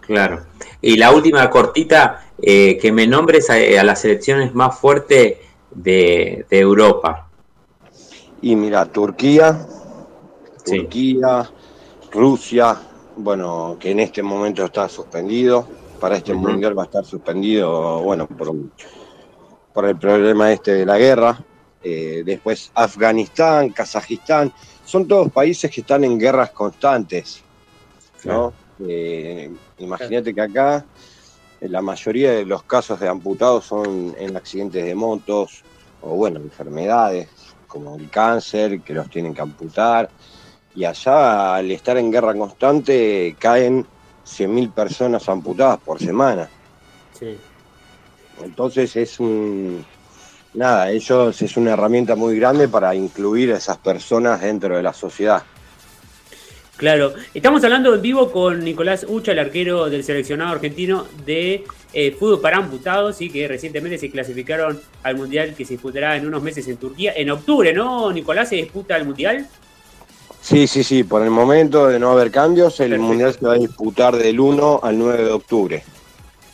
Claro. Y la última cortita, eh, que me nombres a, a las selecciones más fuertes de, de Europa. Y mira, Turquía, Turquía, Rusia, bueno, que en este momento está suspendido, para este Ujú. mundial va a estar suspendido, bueno, por, por el problema este de la guerra. Eh, después Afganistán, Kazajistán, son todos países que están en guerras constantes, ¿no? Eh, Imagínate que acá la mayoría de los casos de amputados son en accidentes de motos o, bueno, enfermedades como el cáncer, que los tienen que amputar. Y allá, al estar en guerra constante, caen 100.000 personas amputadas por semana. Sí. Entonces es un... Nada, ellos es una herramienta muy grande para incluir a esas personas dentro de la sociedad. Claro, estamos hablando en vivo con Nicolás Ucha, el arquero del seleccionado argentino de eh, fútbol para amputados, y que recientemente se clasificaron al Mundial que se disputará en unos meses en Turquía. En octubre, ¿no, Nicolás? ¿Se disputa el Mundial? Sí, sí, sí, por el momento de no haber cambios, el Mundial se va a disputar del 1 al 9 de octubre.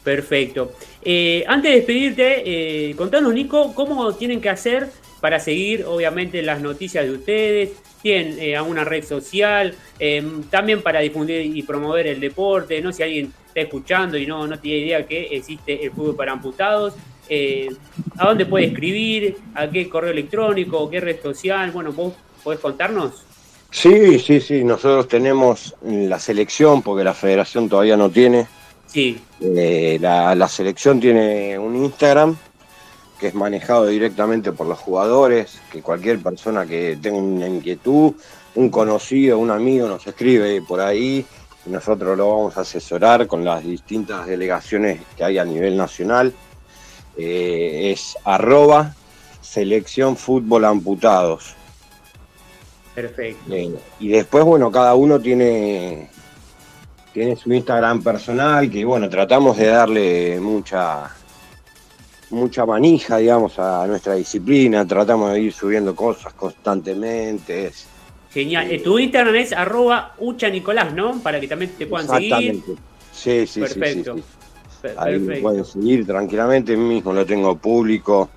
Perfecto. Eh, antes de despedirte, eh, contanos, Nico, cómo tienen que hacer para seguir obviamente las noticias de ustedes, tienen eh, alguna red social, eh, también para difundir y promover el deporte, no si alguien está escuchando y no, no tiene idea que existe el fútbol para amputados, a dónde puede escribir, a qué correo electrónico, qué red social, bueno, vos podés contarnos. Sí, sí, sí, nosotros tenemos la selección, porque la federación todavía no tiene. Sí. Eh, la, la selección tiene un Instagram que es manejado directamente por los jugadores, que cualquier persona que tenga una inquietud, un conocido, un amigo nos escribe por ahí y nosotros lo vamos a asesorar con las distintas delegaciones que hay a nivel nacional. Eh, es arroba selección fútbol amputados. Perfecto. Eh, y después, bueno, cada uno tiene, tiene su Instagram personal, que bueno, tratamos de darle mucha, mucha manija, digamos, a nuestra disciplina, tratamos de ir subiendo cosas constantemente. es- Genial. Eh, tu Instagram es arroba ucha Nicolás, ¿no? Para que también te puedan seguir. Exactamente. Sí, sí, sí, Perfecto. sí, sí. Per- Ahí me Perfecto. pueden seguir tranquilamente, mismo lo tengo público,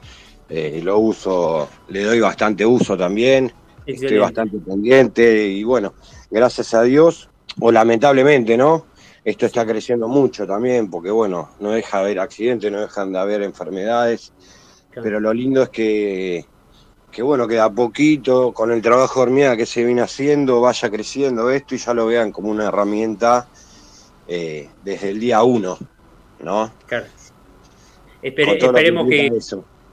eh, lo uso, le doy bastante uso también, estoy bastante pendiente y bueno, gracias a Dios, o lamentablemente, ¿no? Esto está creciendo mucho también, porque bueno, no deja de haber accidentes, no dejan de haber enfermedades, pero lo lindo es que, que bueno, que a poquito, con el trabajo de hormiga que se viene haciendo, vaya creciendo esto y ya lo vean como una herramienta eh, desde el día uno, ¿no? Claro. Espere- esperemos que,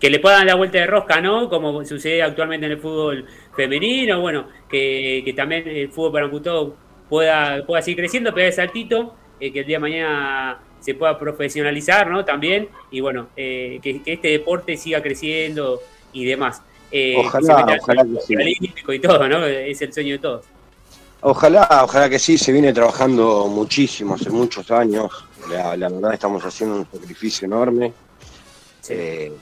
que le puedan dar la vuelta de rosca, ¿no? Como sucede actualmente en el fútbol femenino, bueno, que, que también el fútbol para amputados pueda, pueda seguir creciendo, pegar el saltito, eh, que el día de mañana se pueda profesionalizar, ¿no? También, y bueno, eh, que, que este deporte siga creciendo y demás. Eh, Ojalá, ojalá que sí. olímpico y todo, ¿no? Es el sueño de todos. Ojalá, ojalá que sí, se viene trabajando muchísimo, hace muchos años. La, la verdad estamos haciendo un sacrificio enorme. Eh,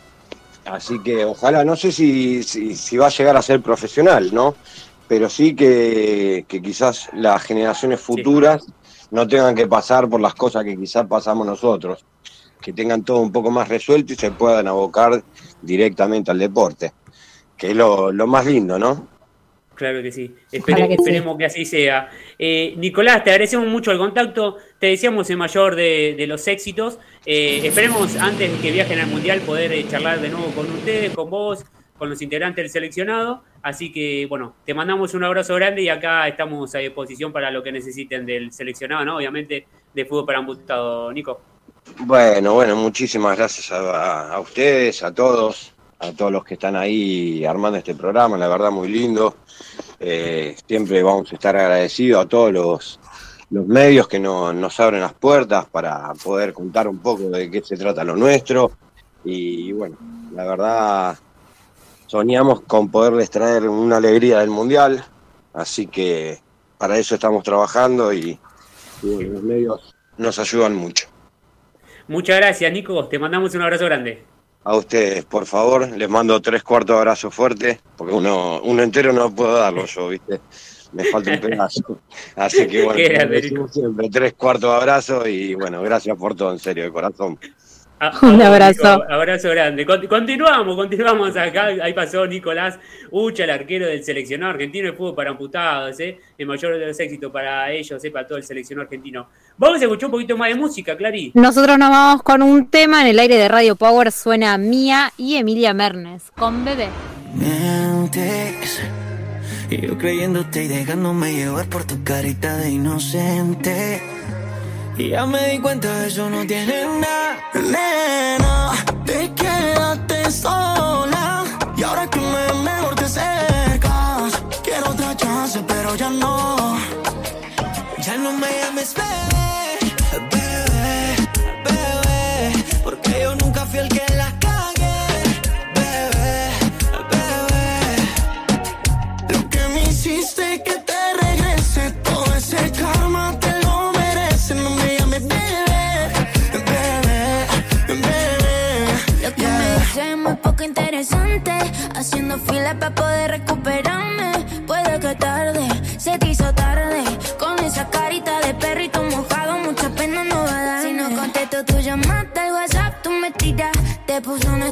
así que ojalá, no sé si, si, si va a llegar a ser profesional, ¿no? Pero sí que, que quizás las generaciones futuras no tengan que pasar por las cosas que quizás pasamos nosotros. Que tengan todo un poco más resuelto y se puedan abocar directamente al deporte. Que es lo, lo más lindo, ¿no? Claro que sí. Espere- esperemos que así sea. Eh, Nicolás, te agradecemos mucho el contacto. Te deseamos el mayor de, de los éxitos. Eh, esperemos, antes de que viajen al Mundial, poder eh, charlar de nuevo con ustedes, con vos, con los integrantes del seleccionado. Así que, bueno, te mandamos un abrazo grande y acá estamos a disposición para lo que necesiten del seleccionado, ¿no? Obviamente, de fútbol para amputado, Nico. Bueno, bueno, muchísimas gracias a, ustedes, a todos, a todos los que están ahí armando este programa, la verdad muy lindo. Eh, siempre vamos a estar agradecidos a todos los, los medios que no- nos abren las puertas para poder contar un poco de qué se trata lo nuestro. Y bueno, la verdad soñamos con poderles traer una alegría del Mundial, así que para eso estamos trabajando y, los medios nos ayudan mucho. Muchas gracias, Nico. Te mandamos un abrazo grande. A ustedes, por favor, les mando tres cuartos de abrazo fuerte, porque uno, uno entero no puedo darlo yo, ¿viste? Me falta un pedazo. <laughs> Así que bueno, siempre, tres cuartos de abrazo y bueno, gracias por todo, en serio, de corazón. A- <laughs> Un abrazo. Nico, abrazo grande. Con- continuamos, continuamos acá. Ahí pasó Nicolás Ucha, el arquero del seleccionado argentino de fútbol para amputados, ¿eh? el mayor de los éxitos para ellos, ¿eh? para todo el seleccionado argentino. Vamos a escuchar un poquito más de música, Clary. Nosotros nos vamos con un tema en el aire de Radio Power. Suena Mía y Emilia Mernes con bebé. Mientes. Y yo creyéndote y dejándome llevar por tu carita de inocente. Ya me di cuenta, eso no tiene nada. Nena, te quedaste sola. Y ahora que me mejor te acercas. Quiero otra chance, pero ya no. Ya no me llames fila para poder recuperarme. Puede que tarde, se te hizo tarde. Con esa carita de perrito mojado, mucha pena no va a dar. Si no contesto tu llamada, el WhatsApp tú me tiras. Te puso un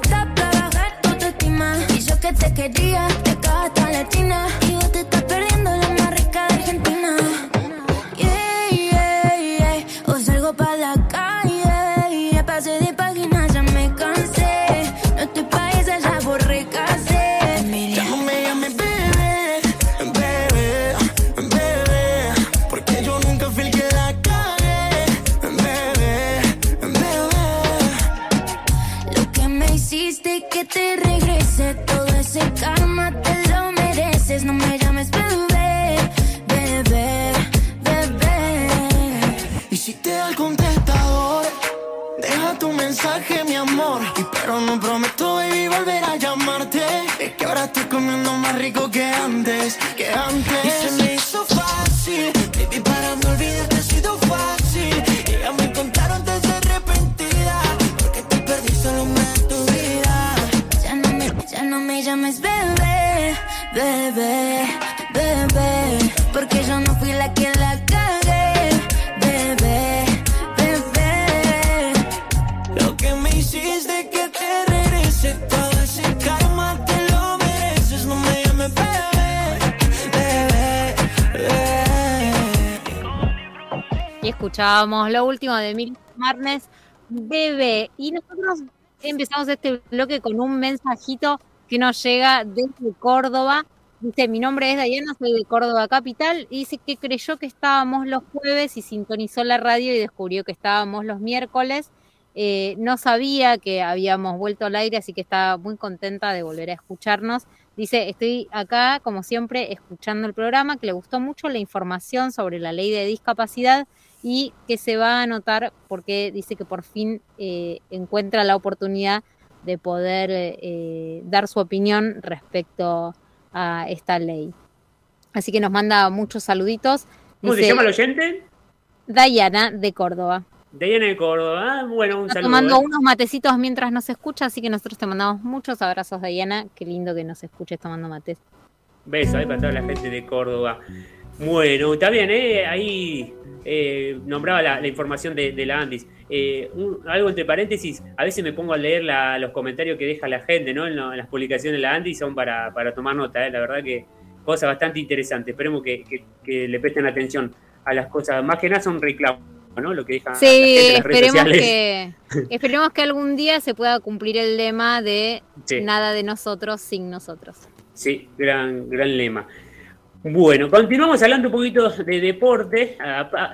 lo último de Mil Marnes, Bebé. Y nosotros empezamos este bloque con un mensajito que nos llega desde Córdoba. Dice, mi nombre es Dayana, soy de Córdoba Capital. Y dice que creyó que estábamos los jueves y sintonizó la radio y descubrió que estábamos los miércoles. Eh, no sabía que habíamos vuelto al aire, así que estaba muy contenta de volver a escucharnos. Dice, estoy acá, como siempre, escuchando el programa, que le gustó mucho la información sobre la ley de discapacidad y que se va a anotar porque dice que por fin eh, encuentra la oportunidad de poder eh, dar su opinión respecto a esta ley. Así que nos manda muchos saluditos. ¿Cómo se llama el oyente? Dayana de Córdoba. Diana de Córdoba. Ah, bueno, un Está saludo. tomando ¿eh? unos matecitos mientras nos escucha, así que nosotros te mandamos muchos abrazos, Dayana. Qué lindo que nos escuches tomando mates. Beso ahí para toda la gente de Córdoba. Bueno, está bien, ¿eh? ahí eh, nombraba la, la información de, de la Andis. Eh, un- algo entre paréntesis, a veces me pongo a leer la- los comentarios que deja la gente ¿no? en, lo- en las publicaciones de la Andis, son para, para tomar nota, ¿eh? la verdad que cosas bastante interesantes. Esperemos que, que- que le presten atención a las cosas, más que nada son reclamos, ¿no? Lo que deja la gente Sí, en las redes esperemos sociales. que, esperemos que algún día se pueda cumplir el lema de Sí. nada de nosotros sin nosotros. Sí, gran, gran lema. Bueno, continuamos hablando un poquito de deporte,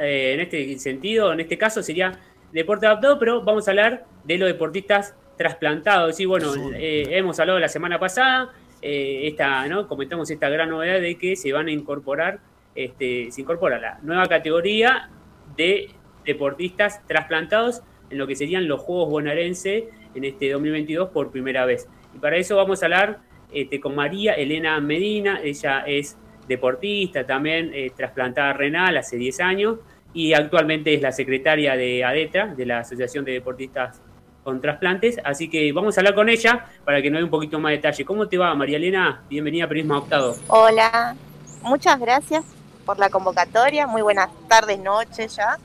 eh, en este sentido, en este caso sería deporte adaptado, pero vamos a hablar de los deportistas trasplantados. Y bueno, eh, hemos hablado la semana pasada, eh, esta, ¿no? comentamos esta gran novedad de que se van a incorporar, este, se incorpora la nueva categoría de deportistas trasplantados en lo que serían los Juegos Bonaerense en este 2022 por primera vez. Y para eso vamos a hablar este, con María Elena Medina, ella es deportista, también eh, trasplantada renal hace 10 años y actualmente es la secretaria de ADETRA, de la Asociación de Deportistas con Trasplantes, así que vamos a hablar con ella para que nos dé un poquito más de detalle. ¿Cómo te va, María Elena? Bienvenida a Prisma Octavo. Hola, muchas gracias por la convocatoria, muy buenas tardes, noches ya.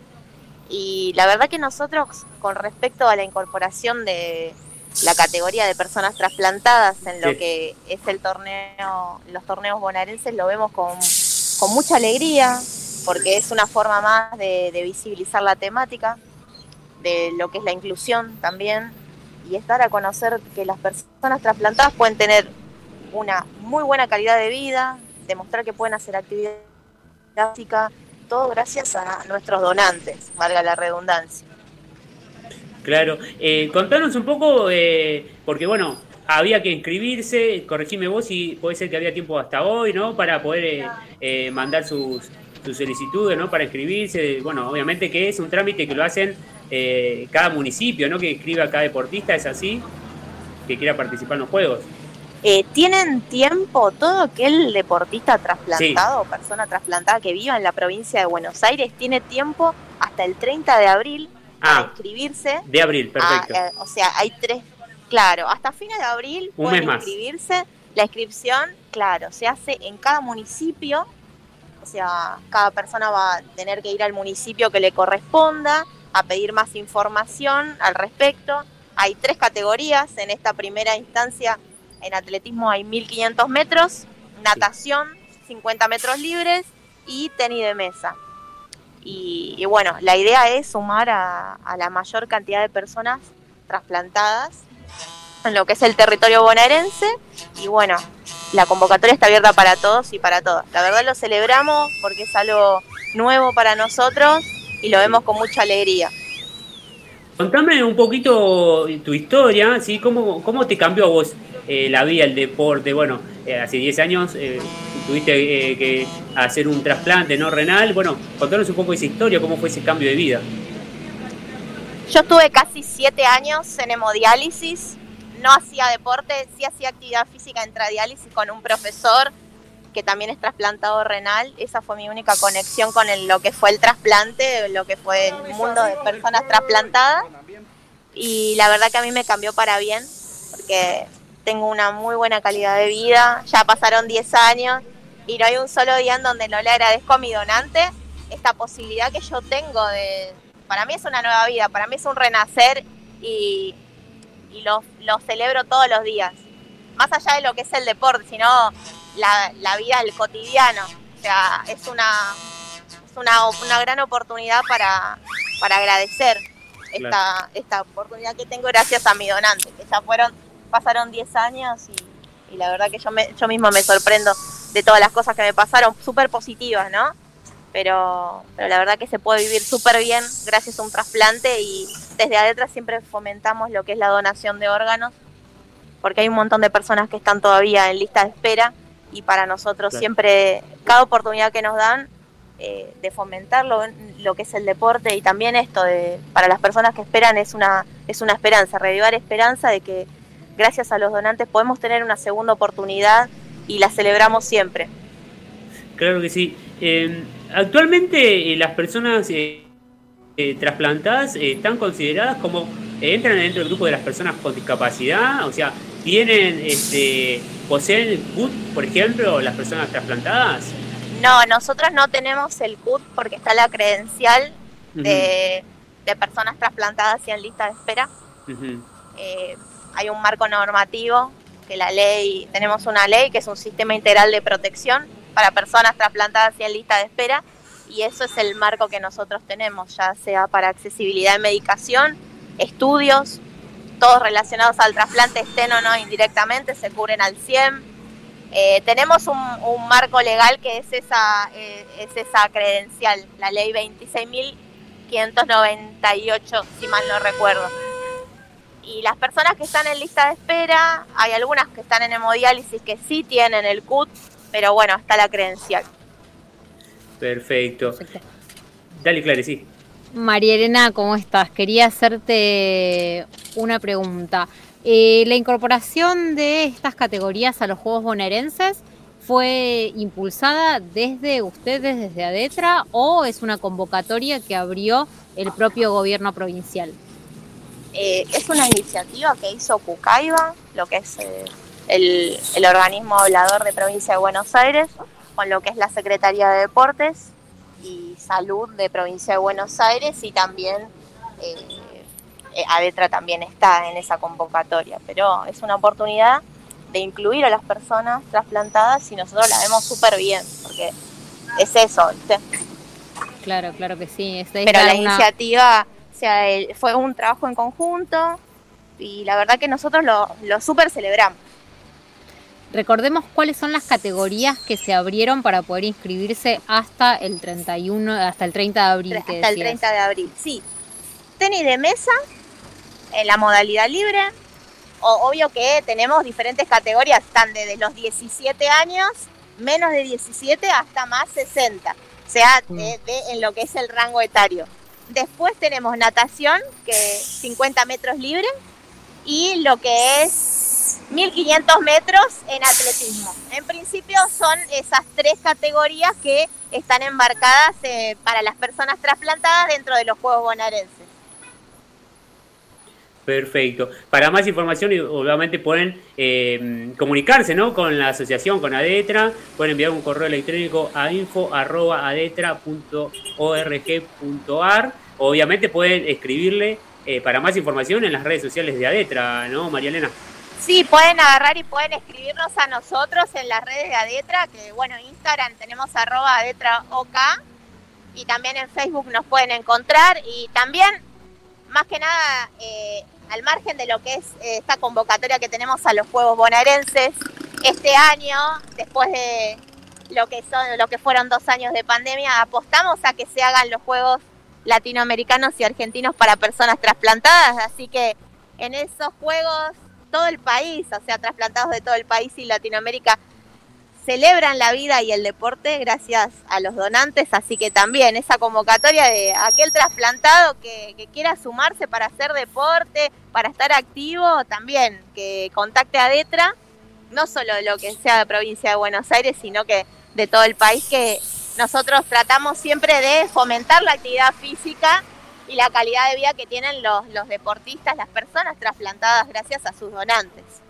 Y la verdad que nosotros, con respecto a la incorporación de la categoría de personas trasplantadas en lo Sí. que es el torneo, los torneos bonaerenses, lo vemos con, con mucha alegría, porque es una forma más de, de visibilizar la temática, de lo que es la inclusión también, y es dar a conocer que las personas trasplantadas pueden tener una muy buena calidad de vida, demostrar que pueden hacer actividad física, todo gracias a nuestros donantes, valga la redundancia. Claro, eh, contanos un poco, eh, porque bueno, había que inscribirse, corregime vos si puede ser que había tiempo hasta hoy, ¿no? Para poder eh, eh, mandar sus, sus solicitudes, ¿no? Para inscribirse. Bueno, obviamente que es un trámite que lo hacen eh, cada municipio, ¿no? Que inscribe a cada deportista, es así, que quiera participar en los juegos. Eh, ¿Tienen tiempo todo aquel deportista trasplantado o persona trasplantada que viva en la provincia de Buenos Aires? Tiene tiempo hasta el 30 de abril para Ah, inscribirse. de abril, perfecto. Ah, eh, o sea, hay tres, claro, hasta fines de abril Un pueden mes más. inscribirse. La inscripción, claro, se hace en cada municipio. O sea, cada persona va a tener que ir al municipio que le corresponda a pedir más información al respecto. Hay tres categorías en esta primera instancia. En atletismo hay 1500 metros, natación, 50 metros libres y tenis de mesa. Y, bueno, la idea es sumar a, a la mayor cantidad de personas trasplantadas en lo que es el territorio bonaerense. Y bueno, la convocatoria está abierta para todos y para todas. La verdad lo celebramos porque es algo nuevo para nosotros y lo vemos con mucha alegría. Contame un poquito tu historia, ¿sí? ¿Cómo, cómo te cambió a vos eh, la vida, el deporte? Bueno, eh, hace 10 años eh, tuviste que hacer un trasplante no renal. Bueno, contanos un poco esa historia, cómo fue ese cambio de vida. Yo estuve casi 7 años en hemodiálisis, no hacía deporte, sí hacía actividad física intradiálisis con un profesor que también es trasplantado renal. Esa fue mi única conexión con lo que fue el trasplante, lo que fue el mundo de personas trasplantadas. Y la verdad que a mí me cambió para bien, porque tengo una muy buena calidad de vida. Ya pasaron 10 años y no hay un solo día en donde no le agradezco a mi donante esta posibilidad que yo tengo de... Para mí es una nueva vida, para mí es un renacer y, y lo, lo celebro todos los días. Más allá de lo que es el deporte, sino la, la vida del cotidiano. O sea, es una, es una, una gran oportunidad para, para agradecer esta, Claro. esta oportunidad que tengo gracias a mi donante, que ya fueron, pasaron 10 años y, y la verdad que yo, me, yo mismo me sorprendo de todas las cosas que me pasaron, súper positivas, ¿no? Pero, pero la verdad que se puede vivir súper bien gracias a un trasplante y desde ADETRA siempre fomentamos lo que es la donación de órganos, porque hay un montón de personas que están todavía en lista de espera y para nosotros Claro. siempre, cada oportunidad que nos dan eh, de fomentar lo, lo que es el deporte y también esto de para las personas que esperan es una es una esperanza, revivar esperanza de que gracias a los donantes podemos tener una segunda oportunidad y la celebramos siempre. Claro que sí. Eh, actualmente eh, las personas eh, eh, trasplantadas están consideradas como entran dentro del grupo de las personas con discapacidad, o sea, tienen este poseen el CUT, por ejemplo, las personas trasplantadas. No, nosotros no tenemos el CUT porque está la credencial de, de personas trasplantadas y en lista de espera. Eh, hay un marco normativo que la ley, tenemos una ley que es un sistema integral de protección para personas trasplantadas y en lista de espera y eso es el marco que nosotros tenemos, ya sea para accesibilidad de medicación, estudios, todos relacionados al trasplante estén o no indirectamente, se cubren al 100. Eh, tenemos un, marco legal que es esa, eh, es esa credencial, la ley 26.598, si mal no recuerdo. Y las personas que están en lista de espera, hay algunas que están en hemodiálisis que sí tienen el CUT, pero bueno, está la credencial. Perfecto. Dale, Clare, sí. María Elena, ¿cómo estás? Quería hacerte una pregunta. Eh, ¿La incorporación de estas categorías a los Juegos bonaerenses fue impulsada desde ustedes, desde ADETRA, o es una convocatoria que abrió el propio gobierno provincial? Eh, es una iniciativa que hizo Cucaiba, lo que es eh, el, el organismo hablador de provincia de Buenos Aires, con lo que es la Secretaría de Deportes y Salud de provincia de Buenos Aires y también eh, eh, ADETRA también está en esa convocatoria, pero es una oportunidad de incluir a las personas trasplantadas y nosotros la vemos súper bien, porque es eso, ¿viste? Claro, claro que sí. Es- es pero la una- iniciativa o sea, el- fue un trabajo en conjunto y la verdad que nosotros lo, lo súper celebramos. Recordemos cuáles son las categorías que se abrieron para poder inscribirse hasta el 31, hasta el 30 de abril. hasta el decías. 30 de abril. Sí, tenis de mesa en la modalidad libre. O, obvio que tenemos diferentes categorías, están desde los 17 años, menos de 17 hasta más 60, o sea, de, de- en lo que es el rango etario. Después tenemos natación, que 50 metros libre, y lo que es 1500 metros en atletismo. En principio son esas tres categorías que están embarcadas eh, para las personas trasplantadas dentro de los Juegos Bonaerenses. Perfecto. Para más información, obviamente pueden eh, comunicarse ¿no? con la asociación, con ADETRA. Pueden enviar un correo electrónico a info.adetra.org.ar. Obviamente pueden escribirle eh, para más información en las redes sociales de ADETRA, ¿no, María Elena? Sí, pueden agarrar y pueden escribirnos a nosotros en las redes de Adetra, que bueno, en Instagram tenemos arroba adetraok y también en Facebook nos pueden encontrar y también, más que nada, eh, al margen de lo que es eh, esta convocatoria que tenemos a los Juegos Bonaerenses, este año, después de lo que son, lo que fueron dos años de pandemia, apostamos a que se hagan los Juegos latinoamericanos y argentinos para personas trasplantadas, así que en esos juegos todo el país, o sea, trasplantados de todo el país y Latinoamérica, celebran la vida y el deporte gracias a los donantes, así que también esa convocatoria de aquel trasplantado que, quiera sumarse para hacer deporte, para estar activo, también que contacte a Detra, no solo lo que sea de provincia de Buenos Aires, sino que de todo el país, que nosotros tratamos siempre de fomentar la actividad física y la calidad de vida que tienen los, los deportistas, las personas trasplantadas gracias a sus donantes.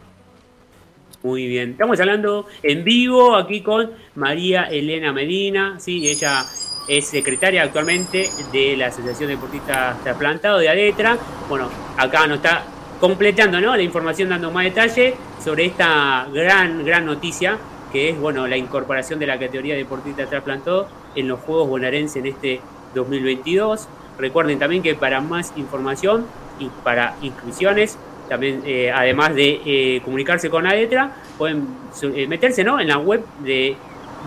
Muy bien, estamos hablando en vivo aquí con María Elena Medina, sí, ella es secretaria actualmente de la Asociación de Deportistas Trasplantados de ADETRA. Bueno, acá nos está completando ¿no? la información, dando más detalle sobre esta gran, gran noticia que es bueno la incorporación de la categoría de deportista trasplantado en los Juegos Bonaerenses en este 2022. Recuerden también que para más información y para inscripciones, también eh, además de eh, comunicarse con ADETRA, pueden eh, meterse ¿no? en la web de,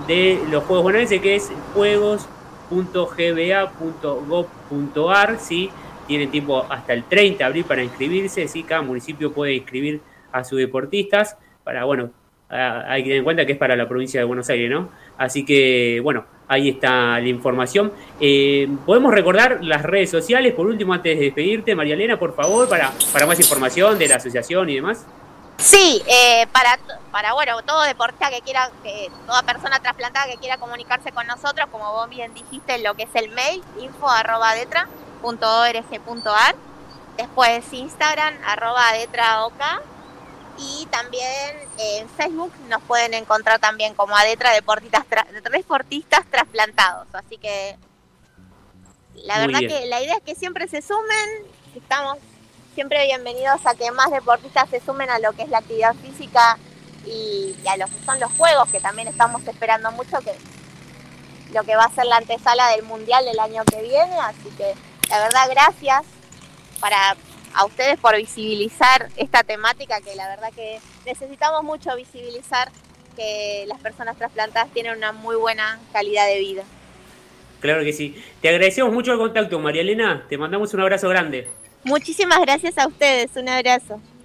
de los Juegos Bonaerenses que es juegos.gba.gov.ar. ¿sí? Tienen tiempo hasta el 30 de abril para inscribirse. ¿sí? Cada municipio puede inscribir a sus deportistas para, bueno, hay que tener en cuenta que es para la provincia de Buenos Aires, ¿no? Así que, bueno, ahí está la información. Eh, ¿Podemos recordar las redes sociales, por último, antes de despedirte, María Elena, por favor, para, para más información de la asociación y demás? Sí, eh, para, para, bueno, todo deportista que quiera, que, toda persona trasplantada que quiera comunicarse con nosotros, como vos bien dijiste, lo que es el mail, info después Instagram, arroba y también en Facebook nos pueden encontrar también como Adetra Deportistas, Deportistas Trasplantados. Así que la verdad que la idea es que siempre se sumen, estamos siempre bienvenidos a que más deportistas se sumen a lo que es la actividad física y, y a lo que son los juegos, que también estamos esperando mucho que lo que va a ser la antesala del Mundial del año que viene. Así que la verdad, gracias para a ustedes por visibilizar esta temática que la verdad que necesitamos mucho visibilizar que las personas trasplantadas tienen una muy buena calidad de vida. Claro que sí. Te agradecemos mucho el contacto, María Elena. Te mandamos un abrazo grande. Muchísimas gracias a ustedes. Un abrazo.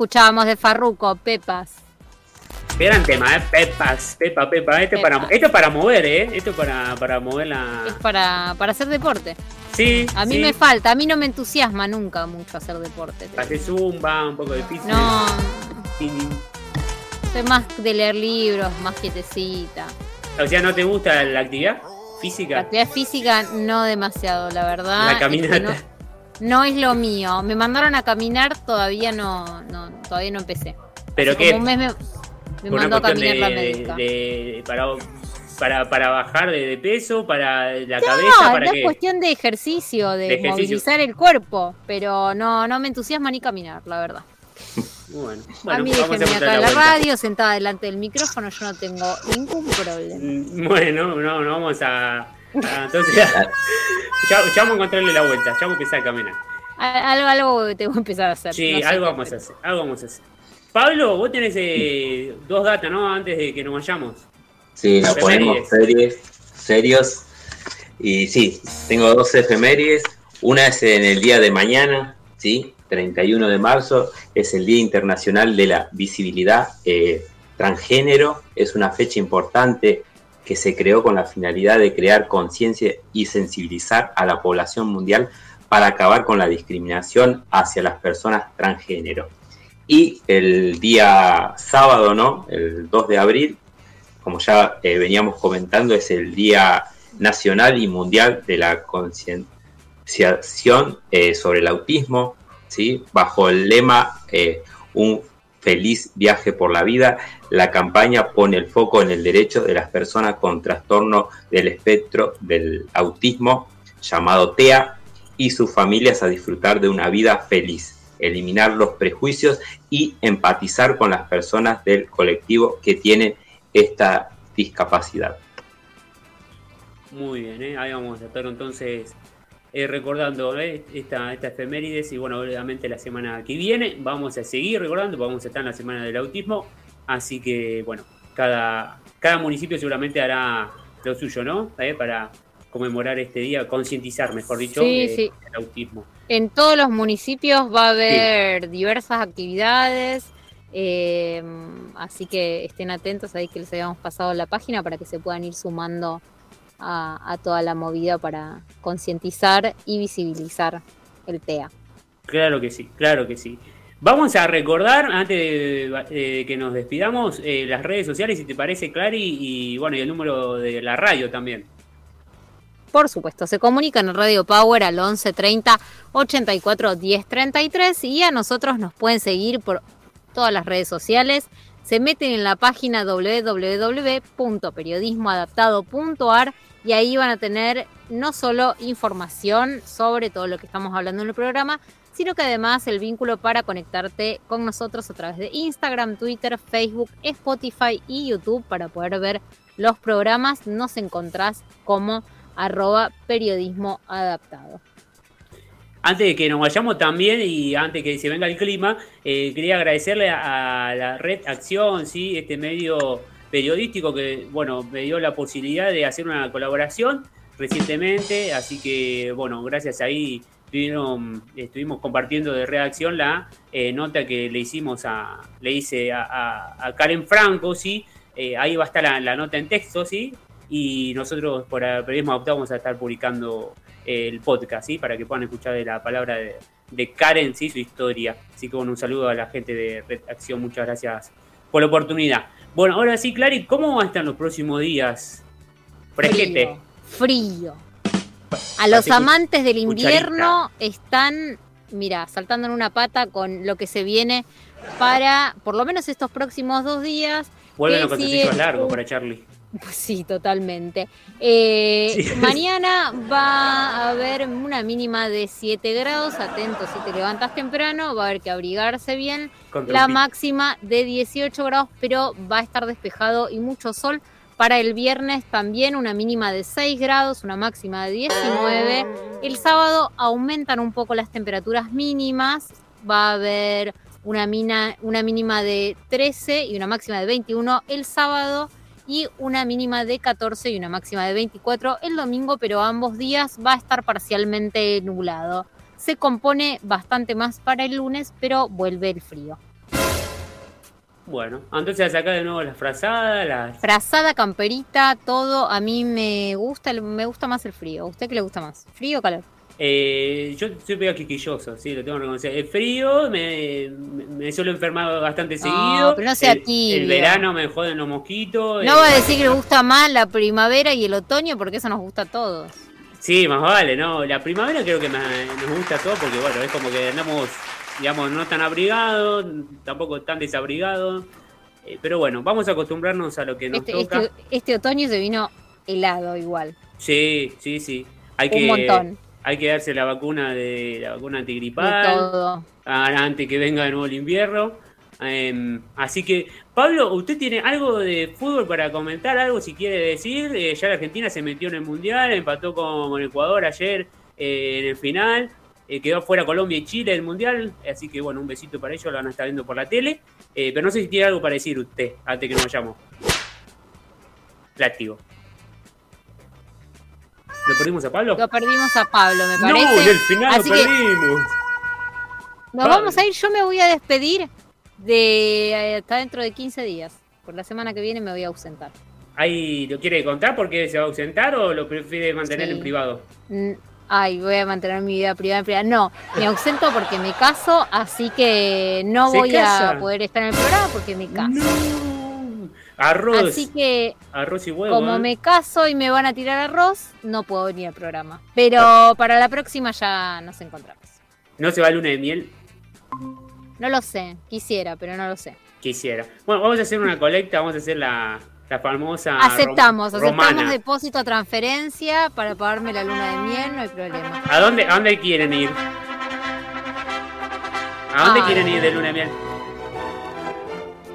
Escuchábamos de Farruco, Pepas. Gran tema, ¿eh? Pepas, Pepa, Pepa. Esto es para, esto es para mover, ¿eh? Esto es para, para mover la. Es para, para hacer deporte. Sí. A mí sí. me falta, a mí no me entusiasma nunca mucho hacer deporte. Hace zumba, un poco de fitness. No. Sí. Soy más de leer libros, más quietecita. O sea, ¿no te gusta la actividad La física? actividad física no demasiado, la verdad. La es que caminata. No, no es lo mío. Me mandaron a caminar, todavía no, no todavía no empecé. ¿Pero Hace qué? como un mes me, mandó a caminar de, la médica. de- para, para, para bajar de, de peso, para la No, cabeza, para no qué? es cuestión de ejercicio, de, De ejercicio. movilizar el cuerpo, pero no, no me entusiasma ni caminar, la verdad. <laughs> Bueno, a bueno, mí a déjenme encontrar acá en la vuelta. radio, sentada delante del micrófono, yo no tengo ningún problema. Mm, Bueno, no, no vamos a. a- entonces, ya, ya vamos a encontrarle la vuelta, ya vamos a empezar a caminar. A- Algo, algo tengo que empezar a hacer. Sí, no sé algo vamos a hacer, algo vamos a hacer. Pablo, vos tenés eh, dos datas, ¿no? Antes de que nos vayamos. Sí, nos ponemos series, serios. Y sí, tengo dos efemérides. Una es en el día de mañana, ¿sí? 31 de marzo, es el Día Internacional de la Visibilidad eh, Transgénero. Es una fecha importante que se creó con la finalidad de crear conciencia y sensibilizar a la población mundial para acabar con la discriminación hacia las personas transgénero. Y el día sábado, ¿no? El 2 de abril, como ya eh, veníamos comentando, es el Día Nacional y Mundial de la Concienciación eh, sobre el Autismo, ¿sí? bajo el lema eh, Un feliz viaje por la vida. La campaña pone el foco en el derecho de las personas con trastorno del espectro del autismo, llamado TEA, y sus familias a disfrutar de una vida feliz, eliminar los prejuicios y empatizar con las personas del colectivo que tienen esta discapacidad. Muy bien, ¿eh? ahí vamos a estar entonces eh, recordando ¿eh? esta, esta efemérides y bueno, obviamente la semana que viene vamos a seguir recordando, vamos a estar en la semana del autismo, así que bueno, cada, cada municipio seguramente hará lo suyo, ¿no? ¿Eh? Para conmemorar este día, concientizar, mejor dicho, Sí, sí. el autismo. En todos los municipios va a haber diversas actividades, así que estén atentos ahí que les habíamos pasado la página para que se puedan ir sumando a, a toda la movida para concientizar y visibilizar el TEA. Claro que sí, claro que sí. Vamos a recordar, antes de, de que nos despidamos, eh, las redes sociales, si te parece, Clary, y bueno, y el número de la radio también. Por supuesto, se comunican en Radio Power al 11 30 84 10 33 y a nosotros nos pueden seguir por todas las redes sociales. Se meten en la página www.periodismoadaptado.ar y ahí van a tener no solo información sobre todo lo que estamos hablando en el programa, sino que además el vínculo para conectarte con nosotros a través de Instagram, Twitter, Facebook, Spotify y YouTube para poder ver los programas. Nos encontrás como arroba periodismo adaptado. Antes de que nos vayamos también y antes que se venga el clima, eh, quería agradecerle a, la Red Acción, ¿sí? este medio periodístico que bueno me dio la posibilidad de hacer una colaboración recientemente, así que bueno, gracias ahí estuvieron, estuvimos compartiendo de redacción la eh, nota que le hicimos a, le hice a, a- Karen Franco, ¿sí? Eh, ahí va a estar la, nota en texto, ¿sí? Y nosotros por periodismo adaptado vamos a estar publicando el podcast, ¿sí? Para que puedan escuchar de la palabra de, de Karen, ¿sí? Su historia. Así que bueno, un saludo a la gente de Red Acción, muchas gracias por la oportunidad. Bueno, ahora sí, Clary, ¿cómo van a estar los próximos días? Fresquete. Frío. A los amantes del cucharita. invierno están, mira, saltando en una pata con lo que se viene para por lo menos estos próximos dos días. Vuelven los largos para Charlie. <laughs> Sí, totalmente. Eh, Sí. Mañana va a haber una mínima de 7 grados. Atento si te levantas temprano, va a haber que abrigarse bien. La máxima de 18 grados, pero va a estar despejado y mucho sol. Para el viernes también una mínima de 6 grados, una máxima de 19. El sábado aumentan un poco las temperaturas mínimas. Va a haber una, mina, una mínima de 13 y una máxima de 21 el sábado y una mínima de 14 y una máxima de 24 el domingo, pero ambos días va a estar parcialmente nublado. Se compone bastante más para el lunes, pero vuelve el frío. Bueno, entonces acá de nuevo las frazadas, las... Frazada, camperita, todo. A mí me gusta, el- me gusta más el frío. ¿A usted qué le gusta más? ¿Frío o calor? Eh, yo soy pega quisquilloso, sí, lo tengo que reconocer. El frío me, me, me suelo enfermar bastante No, seguido. pero no sea el, tibio. el verano me joden los mosquitos. No eh, va a decir que le gusta más la primavera y el otoño porque eso nos gusta a todos. Sí, más vale, ¿no? La primavera creo que me- nos gusta a todos porque, bueno, es como que andamos, digamos, no tan abrigados, tampoco tan desabrigados. Eh, pero bueno, vamos a acostumbrarnos a lo que nos Este, toca. este, este otoño se vino helado igual. Sí, sí, sí. Hay Un que, montón. Hay que darse la vacuna de la vacuna De antigripal. todo. ah, antes que venga de nuevo el invierno. Em, así que, Pablo, ¿usted tiene algo de fútbol para comentar? ¿Algo si quiere decir? Eh, ya la Argentina se metió en el Mundial, empató con, Ecuador ayer eh, en el final, eh, quedó fuera Colombia y Chile del Mundial, así que bueno, un besito para ellos, lo van a estar viendo por la tele. Pero no sé si tiene algo para decir usted, antes que nos vayamos. Látigo. ¿Lo perdimos a Pablo? Lo perdimos a Pablo, me No, parece. en el final Así lo perdimos. nos vamos a ir. Yo me voy a despedir de eh, hasta dentro de 15 días. Por la semana que viene me voy a ausentar. ¿Ahí lo quiere contar porque se va a ausentar o lo prefiere mantener Sí. en privado? Mm, Ay, voy a mantener mi vida privada en privada. No, me ausento porque me caso, así que no ¿Se voy casa? a poder estar en el programa porque me caso. Arroz. Así que Arroz y huevo. como ¿eh? me caso y me van a tirar arroz, no puedo venir al programa. Pero para la próxima ya nos encontramos. No se va luna de miel, No lo sé, quisiera, pero no lo sé. quisiera. Bueno, vamos a hacer una colecta, vamos a hacer la, la famosa. Aceptamos, rom- aceptamos depósito a transferencia para pagarme la luna de miel, no hay problema. ¿A dónde, ¿A dónde quieren ir? ¿A dónde Ay. quieren ir de luna de miel?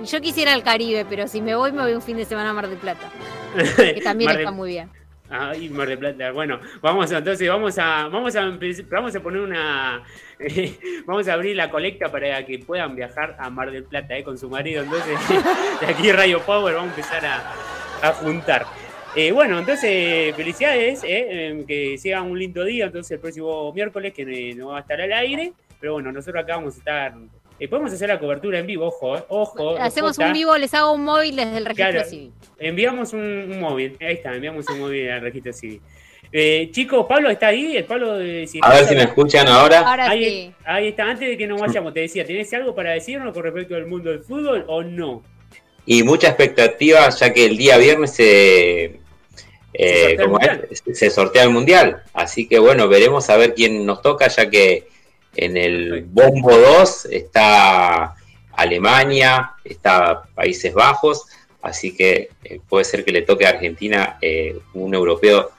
Y Yo quisiera al Caribe, pero si me voy, me voy un fin de semana a Mar del Plata. Que también está muy bien. Ay, Mar de Plata. Bueno, vamos entonces vamos a vamos a vamos a poner una <laughs> vamos a abrir la colecta para que puedan viajar a Mar del Plata eh, con su marido. Entonces, <laughs> de aquí Radio Power vamos a empezar a, a juntar. Eh, bueno, entonces felicidades, eh, que sea un lindo día. Entonces el próximo miércoles que no va a estar al aire, pero bueno, nosotros acá vamos a estar. Eh, podemos hacer la cobertura en vivo, ojo, eh, ojo. Hacemos un vivo, les hago un móvil desde el registro Claro. civil. Enviamos un, un móvil, ahí está, enviamos un móvil al registro civil. Eh, chicos, Pablo está ahí, el Pablo de A ver si me escuchan ahora. Ahora ahí, sí. ahí está, antes de que nos vayamos, te decía, ¿tenés algo para decirnos con respecto al mundo del fútbol o no? Y mucha expectativa, ya que el día viernes se, eh, sortea el como Mundial. es, se sortea el mundial. Así que bueno, veremos a ver quién nos toca, ya que en el bombo 2 está Alemania, está Países Bajos, así que eh, puede ser que le toque a Argentina eh, un europeo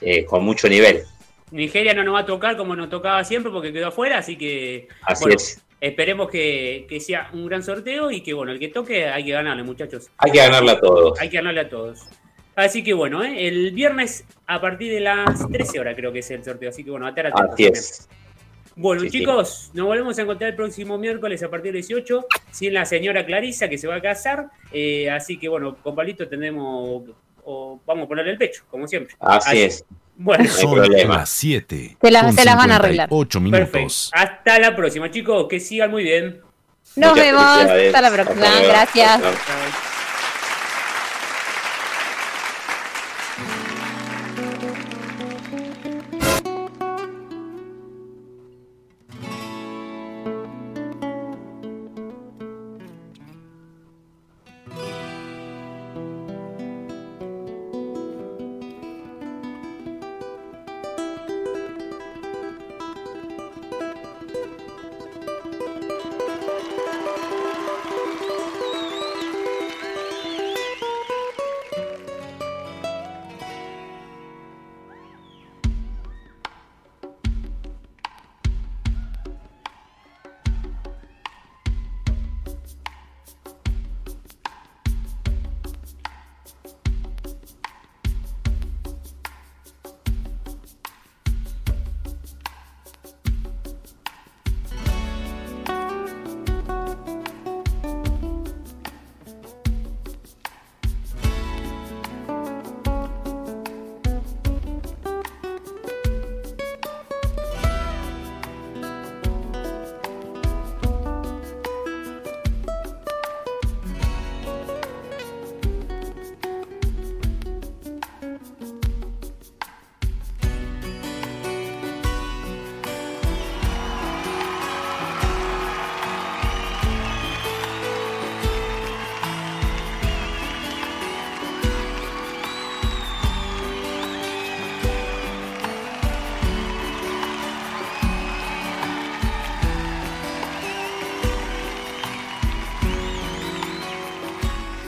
eh, con mucho nivel. Nigeria no nos va a tocar como nos tocaba siempre porque quedó afuera, así que Así bueno, es. esperemos que, que sea un gran sorteo y que bueno, el que toque hay que ganarle, muchachos. Hay que ganarle a todos. Hay que ganarle a todos. Así que bueno, el viernes a partir de las 13 horas creo que es el sorteo, así que bueno, estar atentos Así es. Bueno, Sí, sí. chicos, nos volvemos a encontrar el próximo miércoles a partir de 18, sin la señora Clarisa que se va a casar. eh, así que bueno, con Palito tendremos, o vamos a ponerle el pecho, como siempre. Así es. Bueno, Son las 7. Se la- con se las van a arreglar. 58 perfecto. minutos. Hasta la próxima, chicos, que sigan muy bien. Nos Muchas vemos. Hasta la próxima. Hasta. Gracias.